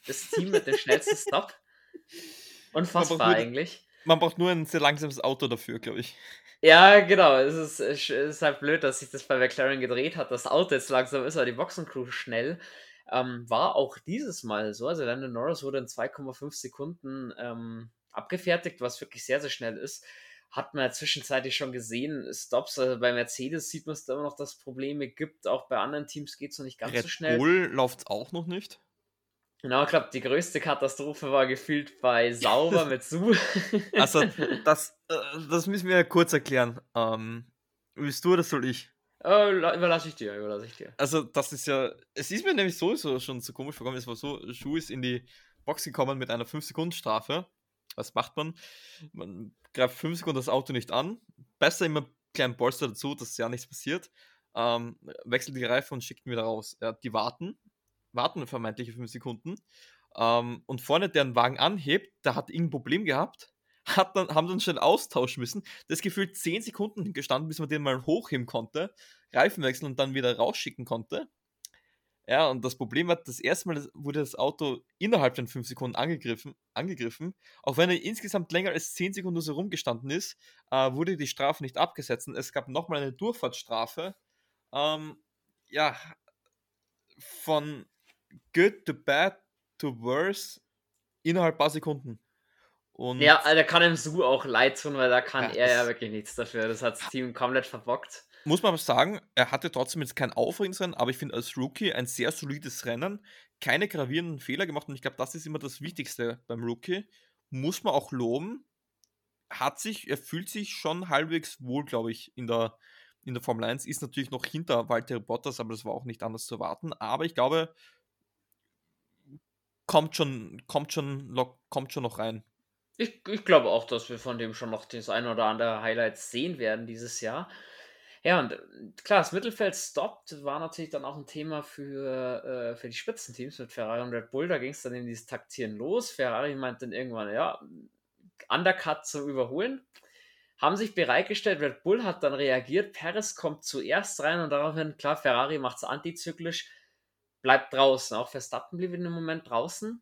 das Team mit dem schnellsten Stop. Unfassbar nur, eigentlich. Man braucht nur ein sehr langsames Auto dafür, glaube ich. Ja, genau. Es ist, es ist halt blöd, dass sich das bei McLaren gedreht hat. Das Auto jetzt langsam ist, aber die Boxencrew schnell. Ähm, war auch dieses Mal so. Also Landon Norris wurde in 2,5 Sekunden ähm, abgefertigt, was wirklich sehr, sehr schnell ist. Hat man ja zwischenzeitlich schon gesehen. Stops, also bei Mercedes sieht man es da immer noch, dass es Probleme gibt. Auch bei anderen Teams geht es noch nicht ganz Red so schnell. Bull läuft auch noch nicht. Genau, ich glaube, die größte Katastrophe war gefühlt bei Sauber mit Su. Also, das, äh, das müssen wir kurz erklären. Ähm, willst du oder soll ich? Oh, überlasse ich dir, überlasse ich dir. Also, das ist ja, es ist mir nämlich sowieso schon so komisch vorgekommen. Es war so, Schuh ist in die Box gekommen mit einer 5-Sekunden-Strafe. Was macht man? Man greift 5 Sekunden das Auto nicht an. Besser immer einen kleinen Polster dazu, dass ja nichts passiert. Ähm, wechselt die Reifen und schickt ihn wieder raus. Ja, die warten, warten vermeintliche 5 Sekunden. Ähm, und vorne, der einen Wagen anhebt, der hat irgendein Problem gehabt, hat dann, haben dann schnell austauschen müssen. Das gefühlt 10 Sekunden gestanden, bis man den mal hochheben konnte, Reifen wechseln und dann wieder rausschicken konnte. Ja, und das Problem war, das erste Mal wurde das Auto innerhalb von 5 Sekunden angegriffen, angegriffen. Auch wenn er insgesamt länger als 10 Sekunden so rumgestanden ist, äh, wurde die Strafe nicht abgesetzt. Und es gab nochmal eine Durchfahrtsstrafe. Ähm, ja, von good to bad to worse innerhalb paar Sekunden. Und ja, da kann ihm Su auch leid tun, weil da kann ja, er ja wirklich nichts dafür. Das hat das Team komplett verbockt. Muss man aber sagen, er hatte trotzdem jetzt kein aufregendes Rennen, aber ich finde als Rookie ein sehr solides Rennen. Keine gravierenden Fehler gemacht und ich glaube, das ist immer das Wichtigste beim Rookie. Muss man auch loben. Hat sich, er fühlt sich schon halbwegs wohl, glaube ich, in der, in der Formel 1. Ist natürlich noch hinter Walter Bottas, aber das war auch nicht anders zu erwarten. Aber ich glaube, kommt schon, kommt schon, kommt schon noch rein. Ich, ich glaube auch, dass wir von dem schon noch das ein oder andere Highlights sehen werden dieses Jahr. Ja, und äh, klar, das Mittelfeld stoppt, war natürlich dann auch ein Thema für, äh, für die Spitzenteams mit Ferrari und Red Bull. Da ging es dann in dieses Taktieren los. Ferrari meint dann irgendwann, ja, Undercut zum Überholen. Haben sich bereitgestellt, Red Bull hat dann reagiert, Perez kommt zuerst rein und daraufhin, klar, Ferrari macht es antizyklisch bleibt draußen. Auch Verstappen blieb in dem Moment draußen.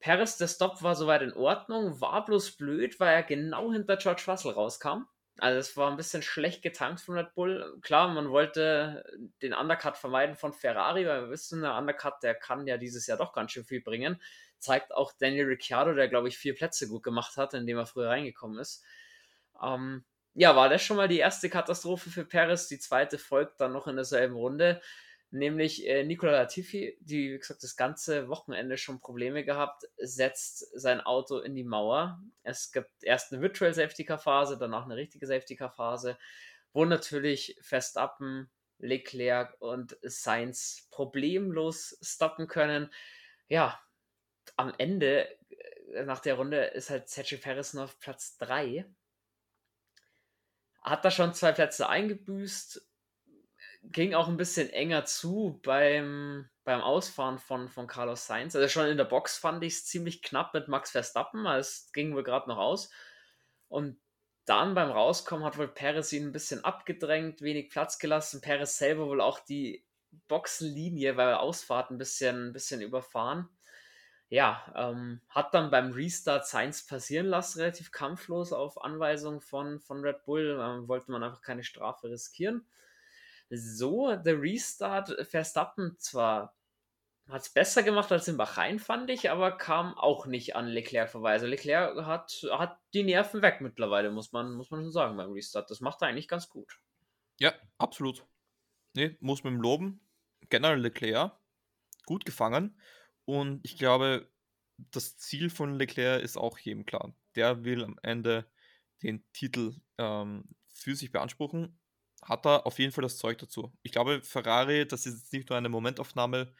Perez, der Stop war soweit in Ordnung, war bloß blöd, weil er genau hinter George Russell rauskam. Also es war ein bisschen schlecht getankt von Red Bull. Klar, man wollte den Undercut vermeiden von Ferrari, weil wir wissen, der Undercut, der kann ja dieses Jahr doch ganz schön viel bringen. Zeigt auch Daniel Ricciardo, der glaube ich vier Plätze gut gemacht hat, indem er früher reingekommen ist. Ähm, ja, war das schon mal die erste Katastrophe für Perez. Die zweite folgt dann noch in derselben Runde nämlich äh, Nicola Latifi, die, wie gesagt, das ganze Wochenende schon Probleme gehabt, setzt sein Auto in die Mauer. Es gibt erst eine Virtual Safety Car Phase, danach eine richtige Safety Car Phase, wo natürlich Verstappen, Leclerc und Sainz problemlos stoppen können. Ja, am Ende, äh, nach der Runde, ist halt Sergio Perez auf Platz 3. Hat da schon zwei Plätze eingebüßt ging auch ein bisschen enger zu beim, beim Ausfahren von, von Carlos Sainz. Also schon in der Box fand ich es ziemlich knapp mit Max Verstappen, es ging wohl gerade noch aus. Und dann beim Rauskommen hat wohl Perez ihn ein bisschen abgedrängt, wenig Platz gelassen. Perez selber wohl auch die Boxenlinie bei der Ausfahrt ein bisschen, ein bisschen überfahren. Ja, ähm, hat dann beim Restart Sainz passieren lassen, relativ kampflos auf Anweisung von, von Red Bull. Ähm, wollte man einfach keine Strafe riskieren so der Restart Verstappen zwar hat es besser gemacht als in Bahrain, fand ich, aber kam auch nicht an Leclerc vorbei. Also Leclerc hat, hat die Nerven weg mittlerweile, muss man, muss man schon sagen beim Restart. Das macht er eigentlich ganz gut. Ja, absolut. Nee, muss man ihm loben. Generell Leclerc, gut gefangen. Und ich glaube, das Ziel von Leclerc ist auch jedem klar. Der will am Ende den Titel ähm, für sich beanspruchen hat er auf jeden Fall das Zeug dazu. Ich glaube, Ferrari, das ist jetzt nicht nur eine Momentaufnahme,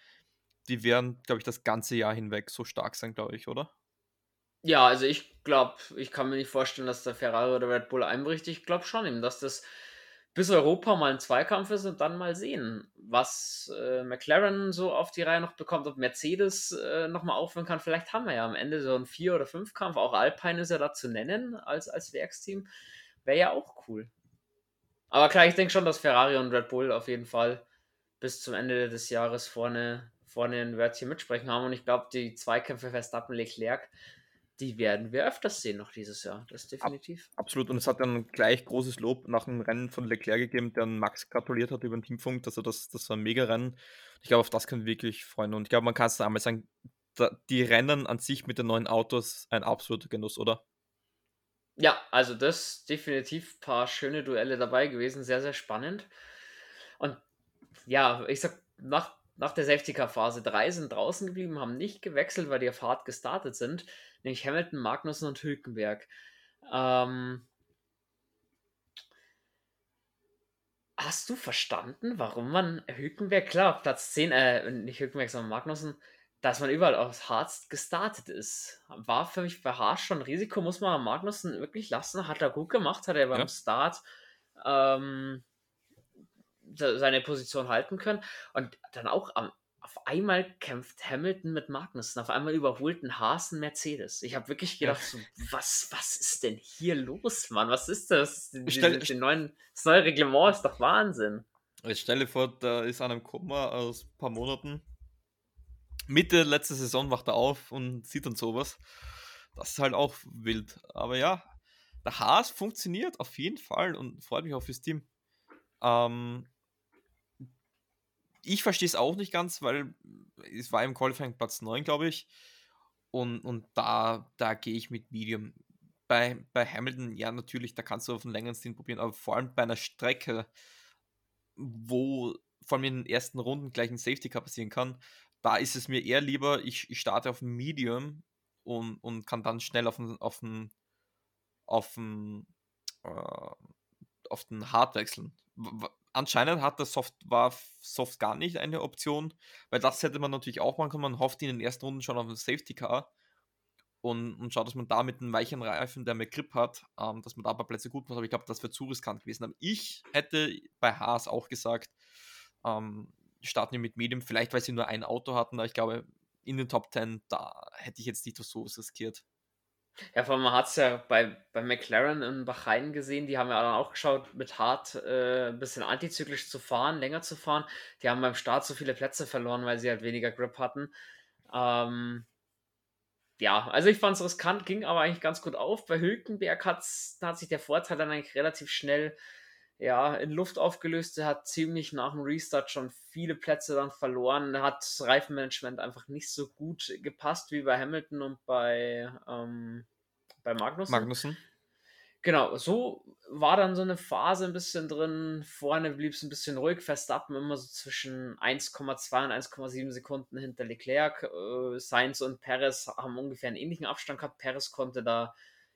die werden, glaube ich, das ganze Jahr hinweg so stark sein, glaube ich, oder? Ja, also ich glaube, ich kann mir nicht vorstellen, dass der Ferrari oder Red Bull einbricht. Ich glaube schon eben, dass das bis Europa mal ein Zweikampf ist und dann mal sehen, was äh, McLaren so auf die Reihe noch bekommt, ob Mercedes äh, nochmal aufhören kann. Vielleicht haben wir ja am Ende so einen Vier- oder Fünf-Kampf. Auch Alpine ist ja da zu nennen als, als Werksteam. Wäre ja auch cool. Aber klar, ich denke schon, dass Ferrari und Red Bull auf jeden Fall bis zum Ende des Jahres vorne, vorne ein Wörtchen mitsprechen haben. Und ich glaube, die Zweikämpfe Verstappen-Leclerc, die werden wir öfters sehen noch dieses Jahr. Das ist definitiv. Ab, absolut. Und es hat dann gleich großes Lob nach dem Rennen von Leclerc gegeben, der Max gratuliert hat über den Teamfunk. Also das, das war ein mega Rennen. Ich glaube, auf das können wir wirklich freuen. Und ich glaube, man kann es einmal sagen, die Rennen an sich mit den neuen Autos ein absoluter Genuss, oder? Ja, also das definitiv ein paar schöne Duelle dabei gewesen, sehr, sehr spannend. Und ja, ich sag, nach, nach der Safety Car Phase drei sind draußen geblieben, haben nicht gewechselt, weil die auf hart gestartet sind, nämlich Hamilton, Magnussen und Hülkenberg. Ähm, hast du verstanden, warum man Hülkenberg, klar, Platz 10, äh, nicht Hülkenberg, sondern Magnussen, dass man überall aus Harz gestartet ist. War für mich bei Haas schon ein Risiko, muss man Magnussen wirklich lassen. Hat er gut gemacht, hat er beim ja. Start ähm, seine Position halten können. Und dann auch am, auf einmal kämpft Hamilton mit Magnussen. Auf einmal überholt ein Haas ein Mercedes. Ich habe wirklich gedacht, ja. so, was, was ist denn hier los, Mann? Was ist das? Die, stell, die, die neuen, das neue Reglement ist doch Wahnsinn. Ich stelle vor, da ist an einem Komma aus ein paar Monaten Mitte letzte Saison wacht er auf und sieht dann sowas. Das ist halt auch wild. Aber ja, der Haas funktioniert auf jeden Fall und freut mich auch fürs Team. Ähm, ich verstehe es auch nicht ganz, weil es war im Qualifying Platz 9, glaube ich. Und, und da, da gehe ich mit Medium. Bei, bei Hamilton, ja, natürlich, da kannst du auf einen längeren Stint probieren, aber vor allem bei einer Strecke, wo vor allem in den ersten Runden gleich ein Safety Car passieren kann, da ist es mir eher lieber, ich, ich starte auf Medium und, und kann dann schnell auf den, auf den, auf den, äh, auf den Hard wechseln. Anscheinend hat der Soft, war Soft gar nicht eine Option, weil das hätte man natürlich auch machen können. Man hofft in den ersten Runden schon auf ein Safety Car und, und schaut, dass man da mit einem weichen Reifen, der mehr Grip hat, ähm, dass man da ein paar Plätze gut macht. Aber ich glaube, das wäre zu riskant gewesen. Aber ich hätte bei Haas auch gesagt, ähm, starten die mit Medium, vielleicht weil sie nur ein Auto hatten, aber ich glaube, in den Top 10, da hätte ich jetzt nicht so riskiert. Ja, vor allem man hat es ja bei, bei McLaren in Bahrain gesehen, die haben ja dann auch geschaut, mit Hart äh, ein bisschen antizyklisch zu fahren, länger zu fahren. Die haben beim Start so viele Plätze verloren, weil sie halt weniger Grip hatten. Ähm, ja, also ich fand es riskant, ging aber eigentlich ganz gut auf. Bei Hülkenberg hat sich der Vorteil dann eigentlich relativ schnell ja, in Luft aufgelöst. Er hat ziemlich nach dem Restart schon viele Plätze dann verloren. Er hat das Reifenmanagement einfach nicht so gut gepasst wie bei Hamilton und bei, ähm, bei Magnussen. Magnussen. Genau, so war dann so eine Phase ein bisschen drin. Vorne blieb es ein bisschen ruhig. Verstappen immer so zwischen 1,2 und 1,7 Sekunden hinter Leclerc. Äh, Sainz und Perez haben ungefähr einen ähnlichen Abstand gehabt. Perez konnte da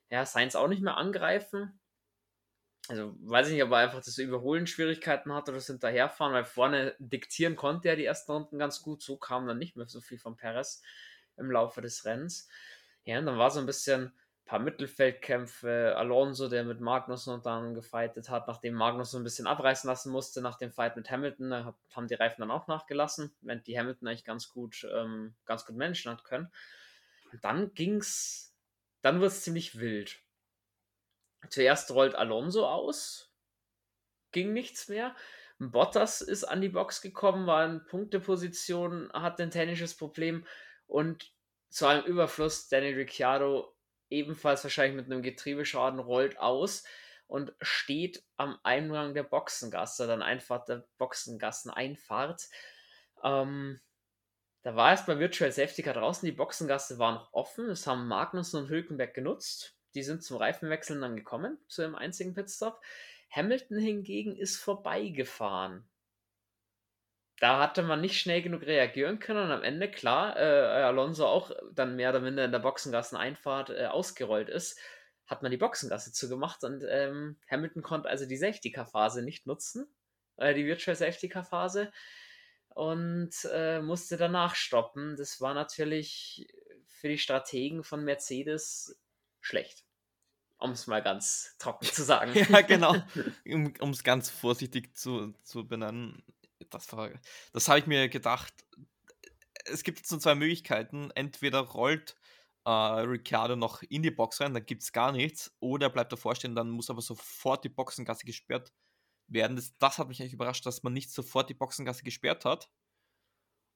ja, Sainz auch nicht mehr angreifen also weiß ich nicht, ob er einfach das Überholen Schwierigkeiten hat oder das Hinterherfahren, weil vorne diktieren konnte er die ersten Runden ganz gut, so kam dann nicht mehr so viel von Perez im Laufe des Rennens. Ja, und dann war so ein bisschen ein paar Mittelfeldkämpfe, Alonso, der mit Magnussen und dann gefeitet hat, nachdem Magnussen ein bisschen abreißen lassen musste, nach dem Fight mit Hamilton, da haben die Reifen dann auch nachgelassen, während die Hamilton eigentlich ganz gut, ähm, ganz gut managen hat können. Und dann ging's, dann wird es ziemlich wild Zuerst rollt Alonso aus, ging nichts mehr. Bottas ist an die Box gekommen, war in Punkteposition, hat ein technisches Problem und zu einem Überfluss Daniel Ricciardo ebenfalls wahrscheinlich mit einem Getriebeschaden rollt aus und steht am Eingang der Boxengasse, dann einfach der Boxengasseneinfahrt. Ähm, da war erst bei Virtual Safety Car draußen, die Boxengasse war noch offen, das haben Magnussen und Hülkenberg genutzt. Die sind zum Reifenwechseln dann gekommen, zu dem einzigen Pitstop. Hamilton hingegen ist vorbeigefahren. Da hatte man nicht schnell genug reagieren können und am Ende, klar, äh, Alonso auch dann mehr oder minder in der Boxengasseneinfahrt äh, ausgerollt ist, hat man die Boxengasse zugemacht und ähm, Hamilton konnte also die Safety-Car-Phase nicht nutzen, äh, die Virtual Safety-Car-Phase und äh, musste danach stoppen. Das war natürlich für die Strategen von Mercedes schlecht. Um es mal ganz trocken zu sagen. ja, genau. Um es ganz vorsichtig zu, zu benennen. Das, das habe ich mir gedacht. Es gibt so zwei Möglichkeiten. Entweder rollt äh, Ricciardo noch in die Box rein, dann gibt es gar nichts. Oder er bleibt davor stehen, dann muss aber sofort die Boxengasse gesperrt werden. Das, das hat mich eigentlich überrascht, dass man nicht sofort die Boxengasse gesperrt hat.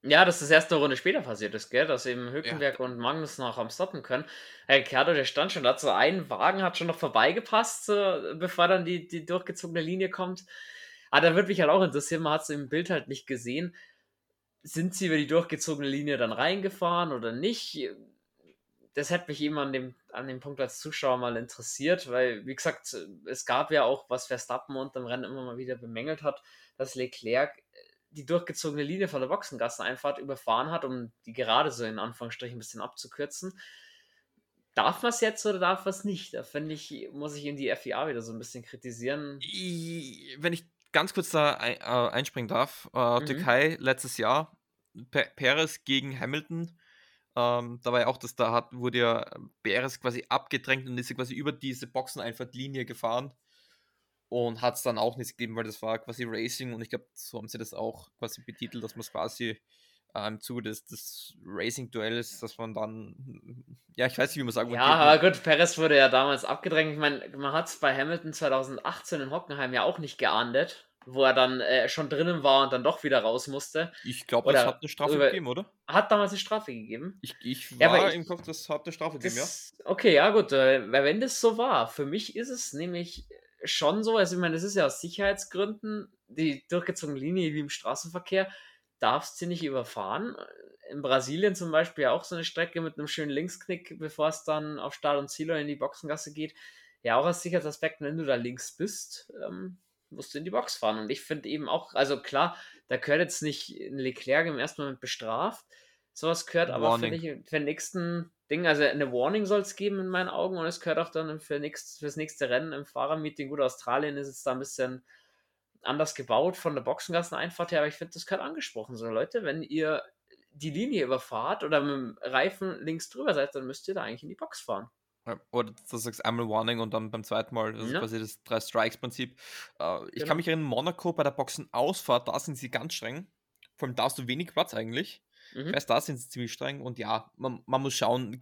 Ja, dass das erst eine Runde später passiert ist, gell? Dass eben Hülkenberg ja. und Magnus noch am stoppen können. Herr Ricciardo, der stand schon da, so ein Wagen hat schon noch vorbeigepasst, bevor dann die, die durchgezogene Linie kommt. Aber da würde mich halt auch interessieren, man hat es im Bild halt nicht gesehen. Sind sie über die durchgezogene Linie dann reingefahren oder nicht? Das hätte mich eben an dem, an dem Punkt als Zuschauer mal interessiert, weil, wie gesagt, es gab ja auch, was Verstappen unterm Rennen immer mal wieder bemängelt hat, dass Leclerc die durchgezogene Linie von der Boxengasseneinfahrt überfahren hat, um die gerade so in Anführungsstrichen ein bisschen abzukürzen. Darf man es jetzt oder darf man es nicht? Da finde ich, muss ich in die FIA wieder so ein bisschen kritisieren. Wenn ich ganz kurz da ein, äh, einspringen darf, äh, mhm. Türkei letztes Jahr, P Perez gegen Hamilton, ähm, da war ja auch, dass da hat, wurde ja Perez quasi abgedrängt und ist quasi über diese Boxeneinfahrtlinie gefahren und hat es dann auch nicht gegeben, weil das war quasi Racing und ich glaube, so haben sie das auch quasi betitelt, dass man es quasi äh, im Zuge des, des Racing-Duells, dass man dann, ja, ich weiß nicht, wie man sagen Ja, aber gut, Perez wurde ja damals abgedrängt. Ich meine, man hat es bei Hamilton 2018 in Hockenheim ja auch nicht geahndet, wo er dann äh, schon drinnen war und dann doch wieder raus musste. Ich glaube, es hat eine Strafe über, gegeben, oder? Hat damals eine Strafe gegeben? Ich, ich war ja, ich, im Kopf, das hat eine Strafe gegeben, ja. Okay, ja gut, äh, wenn das so war, für mich ist es nämlich schon so, also ich meine, es ist ja aus Sicherheitsgründen, die durchgezogene Linie wie im Straßenverkehr, darfst du nicht überfahren. In Brasilien zum Beispiel auch so eine Strecke mit einem schönen Linksknick, bevor es dann auf Start und Ziel oder in die Boxengasse geht. Ja, auch aus Sicherheitsaspekt, wenn du da links bist, ähm, musst du in die Box fahren. Und ich finde eben auch, also klar, da gehört jetzt nicht ein Leclerc im ersten Moment bestraft. Sowas gehört aber finde ich für den nächsten Ding, also eine Warning soll es geben in meinen Augen und es gehört auch dann für nächst, fürs nächste Rennen im Fahrermeeting. Gut, Australien ist jetzt da ein bisschen anders gebaut von der Boxengasseneinfahrt her, aber ich finde, das gehört angesprochen. So, Leute, wenn ihr die Linie überfahrt oder mit dem Reifen links drüber seid, dann müsst ihr da eigentlich in die Box fahren. Oder du sagst einmal Warning und dann beim zweiten Mal, das ja. ist quasi das Drei-Strikes-Prinzip. Äh, ich genau. kann mich erinnern, Monaco bei der Boxenausfahrt, da sind sie ganz streng. Vor allem da hast du wenig Platz eigentlich. Mhm. Erst da sind sie ziemlich streng und ja, man, man, muss schauen,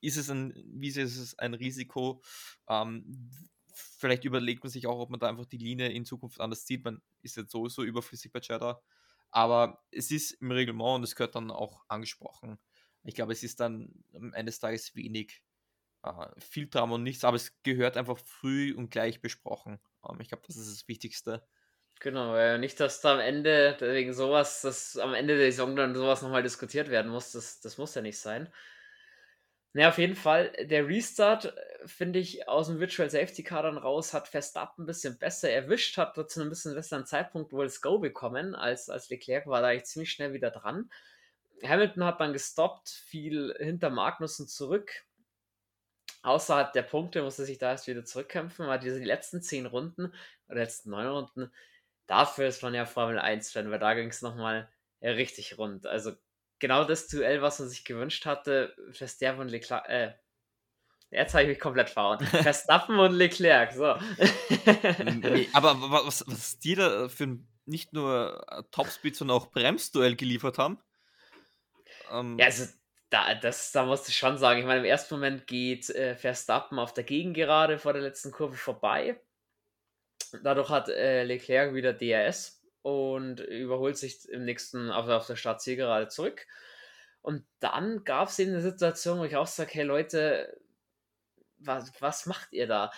ist es ein, wie ist es ein Risiko? Ähm, vielleicht überlegt man sich auch, ob man da einfach die Linie in Zukunft anders zieht. Man ist jetzt sowieso überflüssig bei Cheddar. Aber es ist im Reglement und es gehört dann auch angesprochen. Ich glaube, es ist dann am Ende des Tages wenig äh, viel Drama und nichts, aber es gehört einfach früh und gleich besprochen. Ähm, ich glaube, das ist das Wichtigste. Genau, ja, nicht, dass da am Ende, wegen sowas, dass am Ende der Saison dann sowas nochmal diskutiert werden muss. Das, das muss ja nicht sein. Naja, auf jeden Fall, der Restart, äh, finde ich, aus dem Virtual Safety Car dann raus, hat Verstappen ein bisschen besser erwischt, hat zu einem bisschen besseren Zeitpunkt wohl das Go bekommen, als, als Leclerc war da eigentlich ziemlich schnell wieder dran. Hamilton hat dann gestoppt, fiel hinter Magnussen zurück. Außerhalb der Punkte musste sich da erst wieder zurückkämpfen, aber diese letzten zehn Runden, oder letzten neun Runden, dafür ist man ja Formel 1-Fan, weil da ging es nochmal ja, richtig rund. Also genau das Duell, was man sich gewünscht hatte, Verstappen und Leclerc, äh, jetzt habe ich mich komplett verhauen. Verstappen und Leclerc, so. aber was, was die da für nicht nur Topspeed, sondern auch Bremsduell geliefert haben. Ähm, ja, also da, das, da musst du schon sagen, ich meine, im ersten Moment geht äh, Verstappen auf der Gegengerade vor der letzten Kurve vorbei Dadurch hat äh, Leclerc wieder DRS und überholt sich im nächsten auf, auf der Startzielgerade zurück. Und dann gab es eben eine Situation, wo ich auch sage, hey Leute, was, was macht ihr da?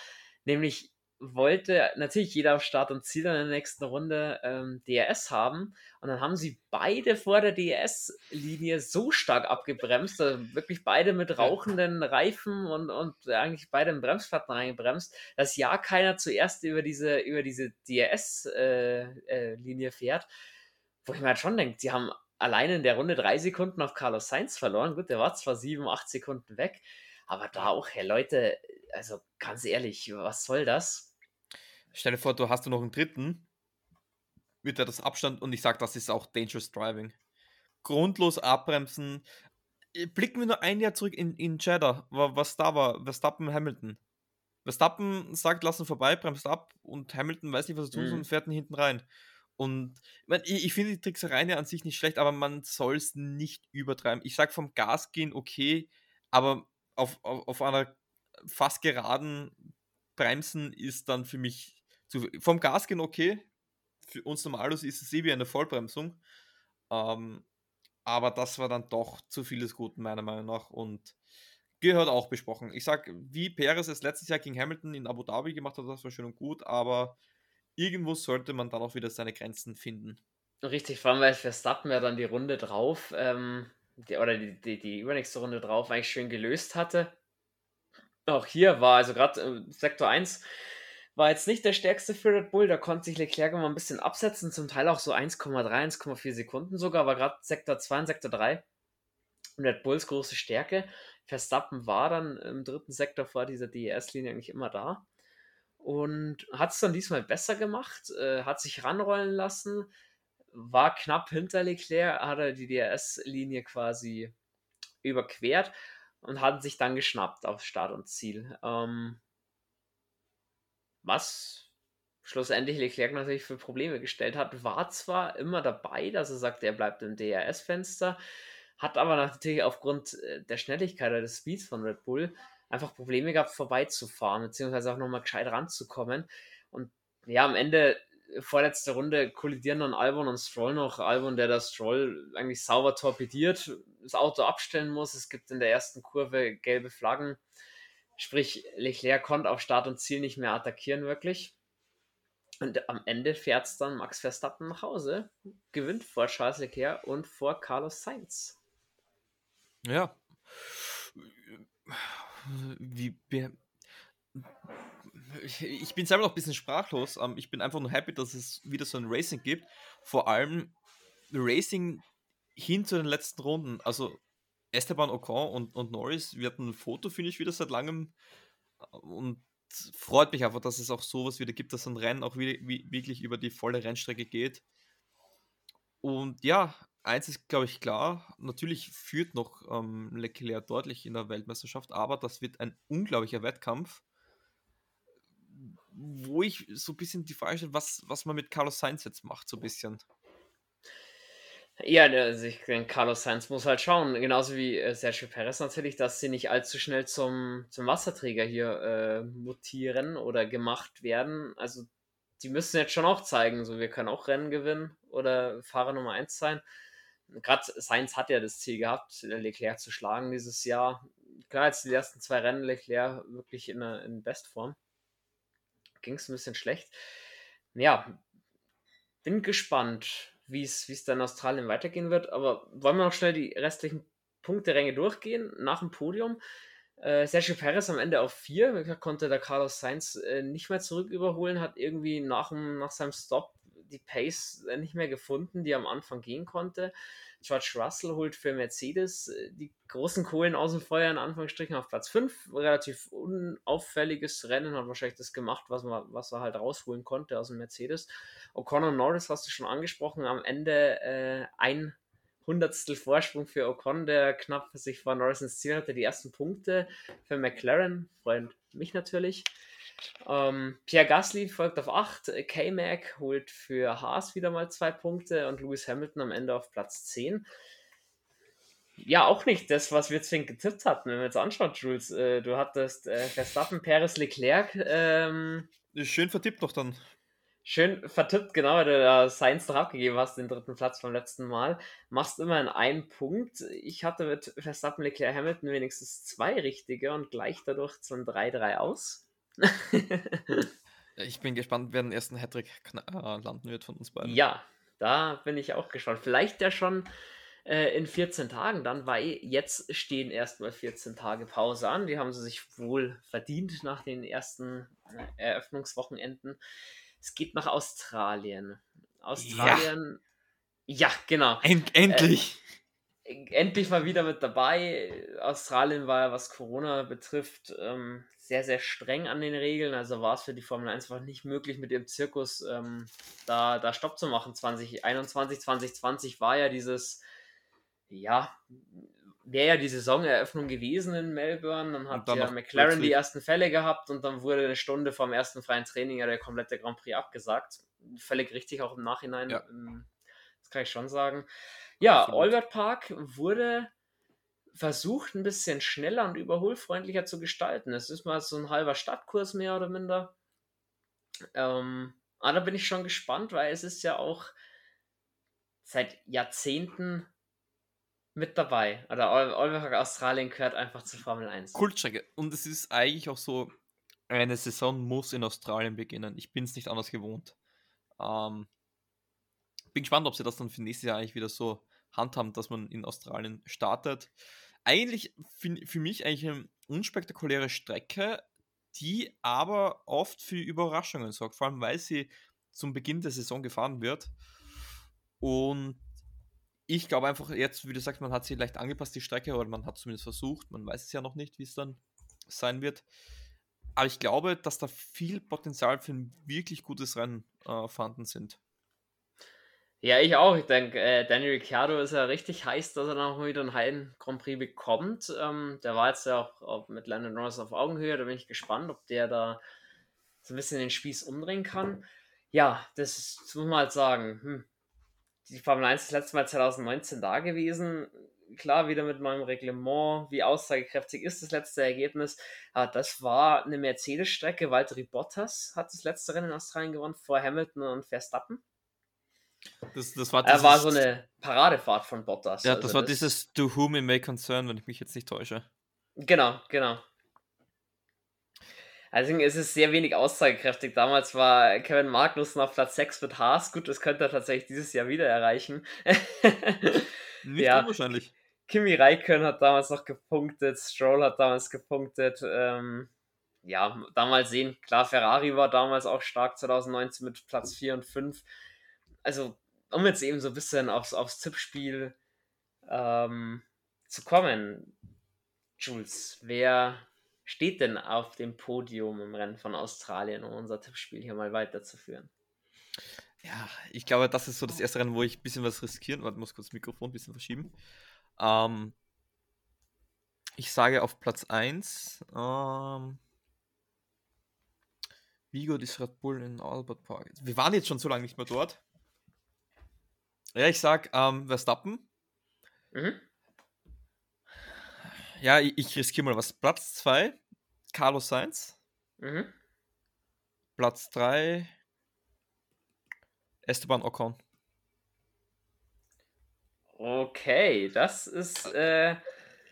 Nämlich wollte natürlich jeder auf Start und Ziel in der nächsten Runde ähm, DRS haben. Und dann haben sie beide vor der DRS-Linie so stark abgebremst, also wirklich beide mit rauchenden Reifen und, und eigentlich beide im Bremsplatten reingebremst, dass ja keiner zuerst über diese, über diese DRS-Linie äh, äh, fährt. Wo ich mir halt schon denke, sie haben alleine in der Runde drei Sekunden auf Carlos Sainz verloren. Gut, der war zwar sieben, acht Sekunden weg, aber da auch, hey Leute, also ganz ehrlich, was soll das? Stell dir vor, du hast du noch einen dritten mit der das Abstand und ich sage, das ist auch Dangerous Driving. Grundlos abbremsen. Äh, blicken wir nur ein Jahr zurück in, in Cheddar, was da war, Verstappen, Hamilton. Verstappen sagt, lassen vorbei, bremst ab und Hamilton weiß nicht, was er tut mhm. und fährt ihn hinten rein. Und ich, ich, ich finde die Tricksereien ja an sich nicht schlecht, aber man soll es nicht übertreiben. Ich sage vom Gas gehen okay, aber auf, auf, auf einer fast geraden Bremsen ist dann für mich zu, vom Gas gehen okay, für uns Normalos ist es eh wie eine Vollbremsung. Ähm, aber das war dann doch zu vieles Guten, meiner Meinung nach. Und gehört auch besprochen. Ich sag, wie Perez es letztes Jahr gegen Hamilton in Abu Dhabi gemacht hat, das war schön und gut, aber irgendwo sollte man dann auch wieder seine Grenzen finden. Richtig, vor allem, weil Verstappen ja dann die Runde drauf, ähm, die, oder die, die, die übernächste Runde drauf eigentlich schön gelöst hatte. Auch hier war, also gerade äh, Sektor 1 war jetzt nicht der stärkste für Red Bull, da konnte sich Leclerc immer ein bisschen absetzen, zum Teil auch so 1,3, 1,4 Sekunden sogar, aber gerade Sektor 2 und Sektor 3 Red Bulls große Stärke. Verstappen war dann im dritten Sektor vor dieser DES-Linie eigentlich immer da und hat es dann diesmal besser gemacht, äh, hat sich ranrollen lassen, war knapp hinter Leclerc, hat er die DRS-Linie quasi überquert und hat sich dann geschnappt auf Start und Ziel. Ähm, was schlussendlich Leclerc natürlich für Probleme gestellt hat, war zwar immer dabei, dass er sagt, er bleibt im DRS-Fenster, hat aber natürlich aufgrund äh, der Schnelligkeit oder des Speeds von Red Bull einfach Probleme gehabt, vorbeizufahren, beziehungsweise auch nochmal gescheit ranzukommen. Und ja, am Ende, vorletzte Runde, kollidieren dann Albon und Stroll noch. Albon, der das Stroll eigentlich sauber torpediert, das Auto abstellen muss. Es gibt in der ersten Kurve gelbe Flaggen. Sprich, Leclerc konnte auf Start und Ziel nicht mehr attackieren, wirklich. Und am Ende fährt es dann Max Verstappen nach Hause, gewinnt vor Charles Leclerc und vor Carlos Sainz. Ja. Wie, ich bin selber noch ein bisschen sprachlos. Ähm, ich bin einfach nur happy, dass es wieder so ein Racing gibt. Vor allem Racing hin zu den letzten Runden. Also Esteban Ocon und, und Norris, wir hatten ein Foto, finde ich, wieder seit langem. Und freut mich einfach, dass es auch sowas wieder gibt, dass ein Rennen auch wie, wie, wirklich über die volle Rennstrecke geht. Und ja, eins ist, glaube ich, klar. Natürlich führt noch ähm, Leclerc deutlich in der Weltmeisterschaft, aber das wird ein unglaublicher Wettkampf, wo ich so ein bisschen die Frage stelle, was, was man mit Carlos Sainz jetzt macht, so ein bisschen. Ja, also ich denke, Carlos Sainz muss halt schauen, genauso wie äh, Sergio Perez natürlich, dass sie nicht allzu schnell zum, zum Wasserträger hier äh, mutieren oder gemacht werden. Also die müssen jetzt schon auch zeigen, so wir können auch Rennen gewinnen oder Fahrer Nummer 1 sein gerade Sainz hat ja das Ziel gehabt, Leclerc zu schlagen dieses Jahr. Klar, jetzt die ersten zwei Rennen Leclerc wirklich in, in Bestform. Ging es ein bisschen schlecht. Ja, bin gespannt, wie es dann in Australien weitergehen wird. Aber wollen wir noch schnell die restlichen Punkteränge durchgehen nach dem Podium? Äh, Sergio Perez am Ende auf 4, konnte der Carlos Sainz äh, nicht mehr zurück überholen, hat irgendwie nach, nach seinem Stop die Pace äh, nicht mehr gefunden, die am Anfang gehen konnte. George Russell holt für Mercedes äh, die großen Kohlen aus dem Feuer in Anführungsstrichen auf Platz 5. Relativ unauffälliges Rennen, hat wahrscheinlich das gemacht, was, man, was er halt rausholen konnte aus dem Mercedes. O'Connor Norris hast du schon angesprochen, am Ende äh, ein Hundertstel Vorsprung für Ocon, der knapp sich vor Norris ins Ziel hatte. Die ersten Punkte für McLaren, freuen mich natürlich. Ähm, Pierre Gasly folgt auf 8, K-Mac holt für Haas wieder mal zwei Punkte und Lewis Hamilton am Ende auf Platz 10. Ja, auch nicht das, was wir zwingend getippt hatten, wenn wir jetzt anschauen, Jules. Äh, du hattest äh, Verstappen, Perez, Leclerc. Ähm, schön vertippt noch dann. Schön vertippt, genau, weil du da Science noch abgegeben hast, den dritten Platz vom letzten Mal. Machst immer in einen Punkt. Ich hatte mit Verstappen, Leclerc, Hamilton wenigstens zwei richtige und gleich dadurch zum 3-3 aus. ich bin gespannt, wer den ersten Hattrick äh, landen wird von uns beiden. Ja, da bin ich auch gespannt. Vielleicht ja schon äh, in 14 Tagen dann, weil jetzt stehen erstmal 14 Tage Pause an. Die haben sie sich wohl verdient nach den ersten äh, Eröffnungswochenenden. Es geht nach Australien. Australien. Ja, ja genau. End endlich. Äh, endlich mal wieder mit dabei. Australien war ja, was Corona betrifft, ähm, sehr, sehr streng an den Regeln. Also war es für die Formel 1 einfach nicht möglich, mit ihrem Zirkus ähm, da, da Stopp zu machen. 2021, 2020 war ja dieses, ja, wäre ja die Saisoneröffnung gewesen in Melbourne. Dann hat ja McLaren plötzlich. die ersten Fälle gehabt und dann wurde eine Stunde vom ersten freien Training ja der komplette Grand Prix abgesagt. Völlig richtig auch im Nachhinein. Ja. Ähm, das kann ich schon sagen. Ja. Albert Park wurde versucht, ein bisschen schneller und überholfreundlicher zu gestalten. Es ist mal so ein halber Stadtkurs mehr oder minder. Ähm, Ah, da bin ich schon gespannt, weil es ist ja auch seit Jahrzehnten mit dabei. Oder Olberg Australien gehört einfach zur Formel 1. Kultstrecke. Und es ist eigentlich auch so, eine Saison muss in Australien beginnen. Ich bin es nicht anders gewohnt. Ähm, bin gespannt, ob sie das dann für nächstes Jahr eigentlich wieder so handhaben, dass man in Australien startet. Eigentlich für, mich eigentlich eine unspektakuläre Strecke, die aber oft für Überraschungen sorgt, vor allem weil sie zum Beginn der Saison gefahren wird. Und ich glaube einfach jetzt, wie du sagst, man hat sie leicht angepasst, die Strecke, oder man hat zumindest versucht, man weiß es ja noch nicht, wie es dann sein wird. Aber ich glaube, dass da viel Potenzial für ein wirklich gutes Rennen äh, vorhanden sind. Ja, ich auch. Ich denke, äh, Daniel Ricciardo ist ja richtig heiß, dass er noch wieder einen Heiden Grand Prix bekommt. Ähm, der war jetzt ja auch, auch mit Landon Norris auf Augenhöhe. Da bin ich gespannt, ob der da so ein bisschen den Spieß umdrehen kann. Ja, das, ist, das muss man halt sagen. Hm. Die Formel 1 ist das letzte Mal 2019 da gewesen. Klar, wieder mit meinem Reglement. Wie aussagekräftig ist das letzte Ergebnis? Aber das war eine Mercedes-Strecke. Valtteri Bottas hat das letzte Rennen in Australien gewonnen vor Hamilton und Verstappen. Das, das war, dieses, war so eine Paradefahrt von Bottas. Ja, das also war das, dieses To Whom It May Concern, wenn ich mich jetzt nicht täusche. Genau, genau. Also es ist sehr wenig aussagekräftig. Damals war Kevin Magnussen auf Platz 6 mit Haas. Gut, das könnte er tatsächlich dieses Jahr wieder erreichen. nicht ja. unwahrscheinlich. Kimi Räikkönen hat damals noch gepunktet, Stroll hat damals gepunktet. Ähm, ja, damals sehen, klar, Ferrari war damals auch stark 2019 mit Platz 4 und 5 also um jetzt eben so ein bisschen aufs, aufs Tippspiel ähm, zu kommen, Jules, wer steht denn auf dem Podium im Rennen von Australien, um unser Tippspiel hier mal weiterzuführen? Ja, ich glaube, das ist so das erste Rennen, wo ich ein bisschen was riskieren. Warte, muss kurz das Mikrofon ein bisschen verschieben. Ähm, ich sage auf Platz 1 ähm, Vigo ist Red Bull in Albert Park. Wir waren jetzt schon so lange nicht mehr dort. Ja, ich sag ähm, Verstappen. Mhm. Ja, ich, ich riskiere mal was. Platz 2, Carlos Sainz. Mhm. Platz 3, Esteban Ocon. Okay, das ist äh,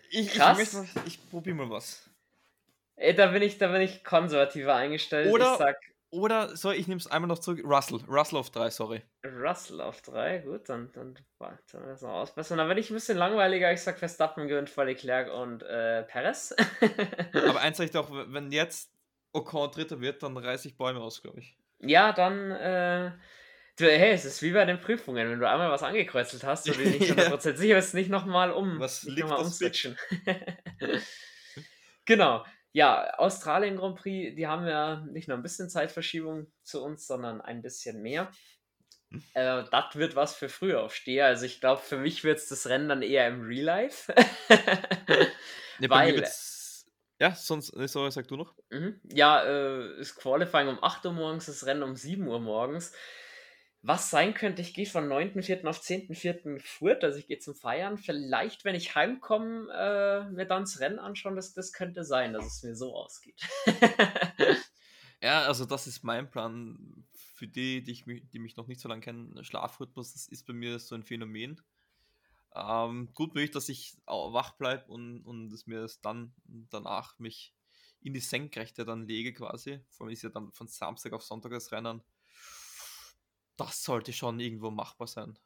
ich, krass. Ich, ich probiere mal was. Ey, da bin ich, da bin ich konservativer eingestellt. Oder, ich sag, oder, so, ich nehme es einmal noch zurück. Russell. Russell auf 3, sorry. Russell auf 3, gut, dann, dann warte das noch ausbessern. Dann werde ich ein bisschen langweiliger. Ich sage Verstappen gewinnt vor Leclerc und äh, Perez. Aber eins sage ich doch, wenn jetzt Ocon Dritter wird, dann reiße ich Bäume aus, glaube ich. Ja, dann. Äh, du, hey, es ist wie bei den Prüfungen. Wenn du einmal was angekreuzelt hast und du nicht 100% ja. sicher bist, nicht nochmal um. Was liegt noch umswitchen. genau. Ja, Australien Grand Prix, die haben ja nicht nur ein bisschen Zeitverschiebung zu uns, sondern ein bisschen mehr. Hm. Äh, das wird was für Frühaufsteher. Also ich glaube, für mich wird es das Rennen dann eher im Real Life. ja, Weil, ja, sonst, sorry, sag du noch. Mhm. Ja, äh, das Qualifying um 8 Uhr morgens, das Rennen um 7 Uhr morgens was sein könnte, ich gehe von 9.4. auf 10.4. Furt, also ich gehe zum Feiern. Vielleicht, wenn ich heimkomme, äh, mir dann das Rennen anschauen, das, das könnte sein, dass es mir so ausgeht. ja, also das ist mein Plan. Für die, die, ich, die mich noch nicht so lange kennen, Schlafrhythmus, das ist bei mir so ein Phänomen. Ähm, gut möglich, dass ich wach bleibe und, und es mir das dann danach mich in die Senkrechte dann lege quasi. Vor allem ist ja dann von Samstag auf Sonntag das Rennen das sollte schon irgendwo machbar sein.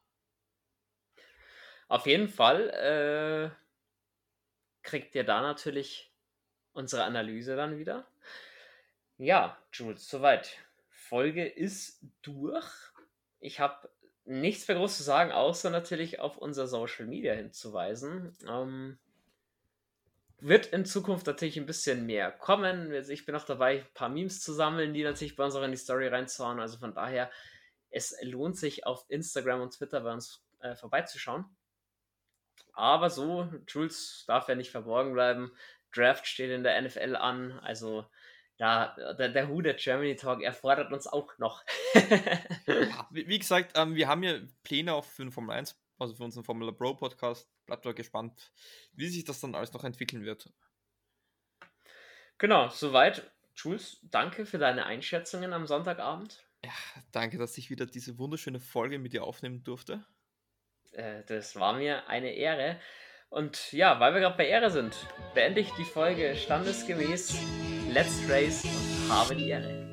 Auf jeden Fall äh, kriegt ihr da natürlich unsere Analyse dann wieder. Ja, Jules, soweit. Folge ist durch. Ich habe nichts mehr groß zu sagen, außer natürlich auf unser Social Media hinzuweisen. Ähm, wird in Zukunft natürlich ein bisschen mehr kommen. Also ich bin auch dabei, ein paar Memes zu sammeln, die natürlich bei uns auch in die Story reinzuhauen. Also von daher es lohnt sich auf Instagram und Twitter bei uns äh, vorbeizuschauen. Aber so, Jules darf ja nicht verborgen bleiben. Draft steht in der NFL an, also da, der, der Who der Germany Talk erfordert uns auch noch. ja, wie, wie, gesagt, ähm, wir haben ja Pläne auch für den Formel 1, also für unseren Formula Pro Podcast. Bleibt da gespannt, wie sich das dann alles noch entwickeln wird. Genau, soweit. Jules, danke für deine Einschätzungen am Sonntagabend. Ja, danke, dass ich wieder diese wunderschöne Folge mit dir aufnehmen durfte. Äh, das war mir eine Ehre. Und ja, weil wir gerade bei Ehre sind, beende ich die Folge standesgemäß. Let's Race und habe die Ehre.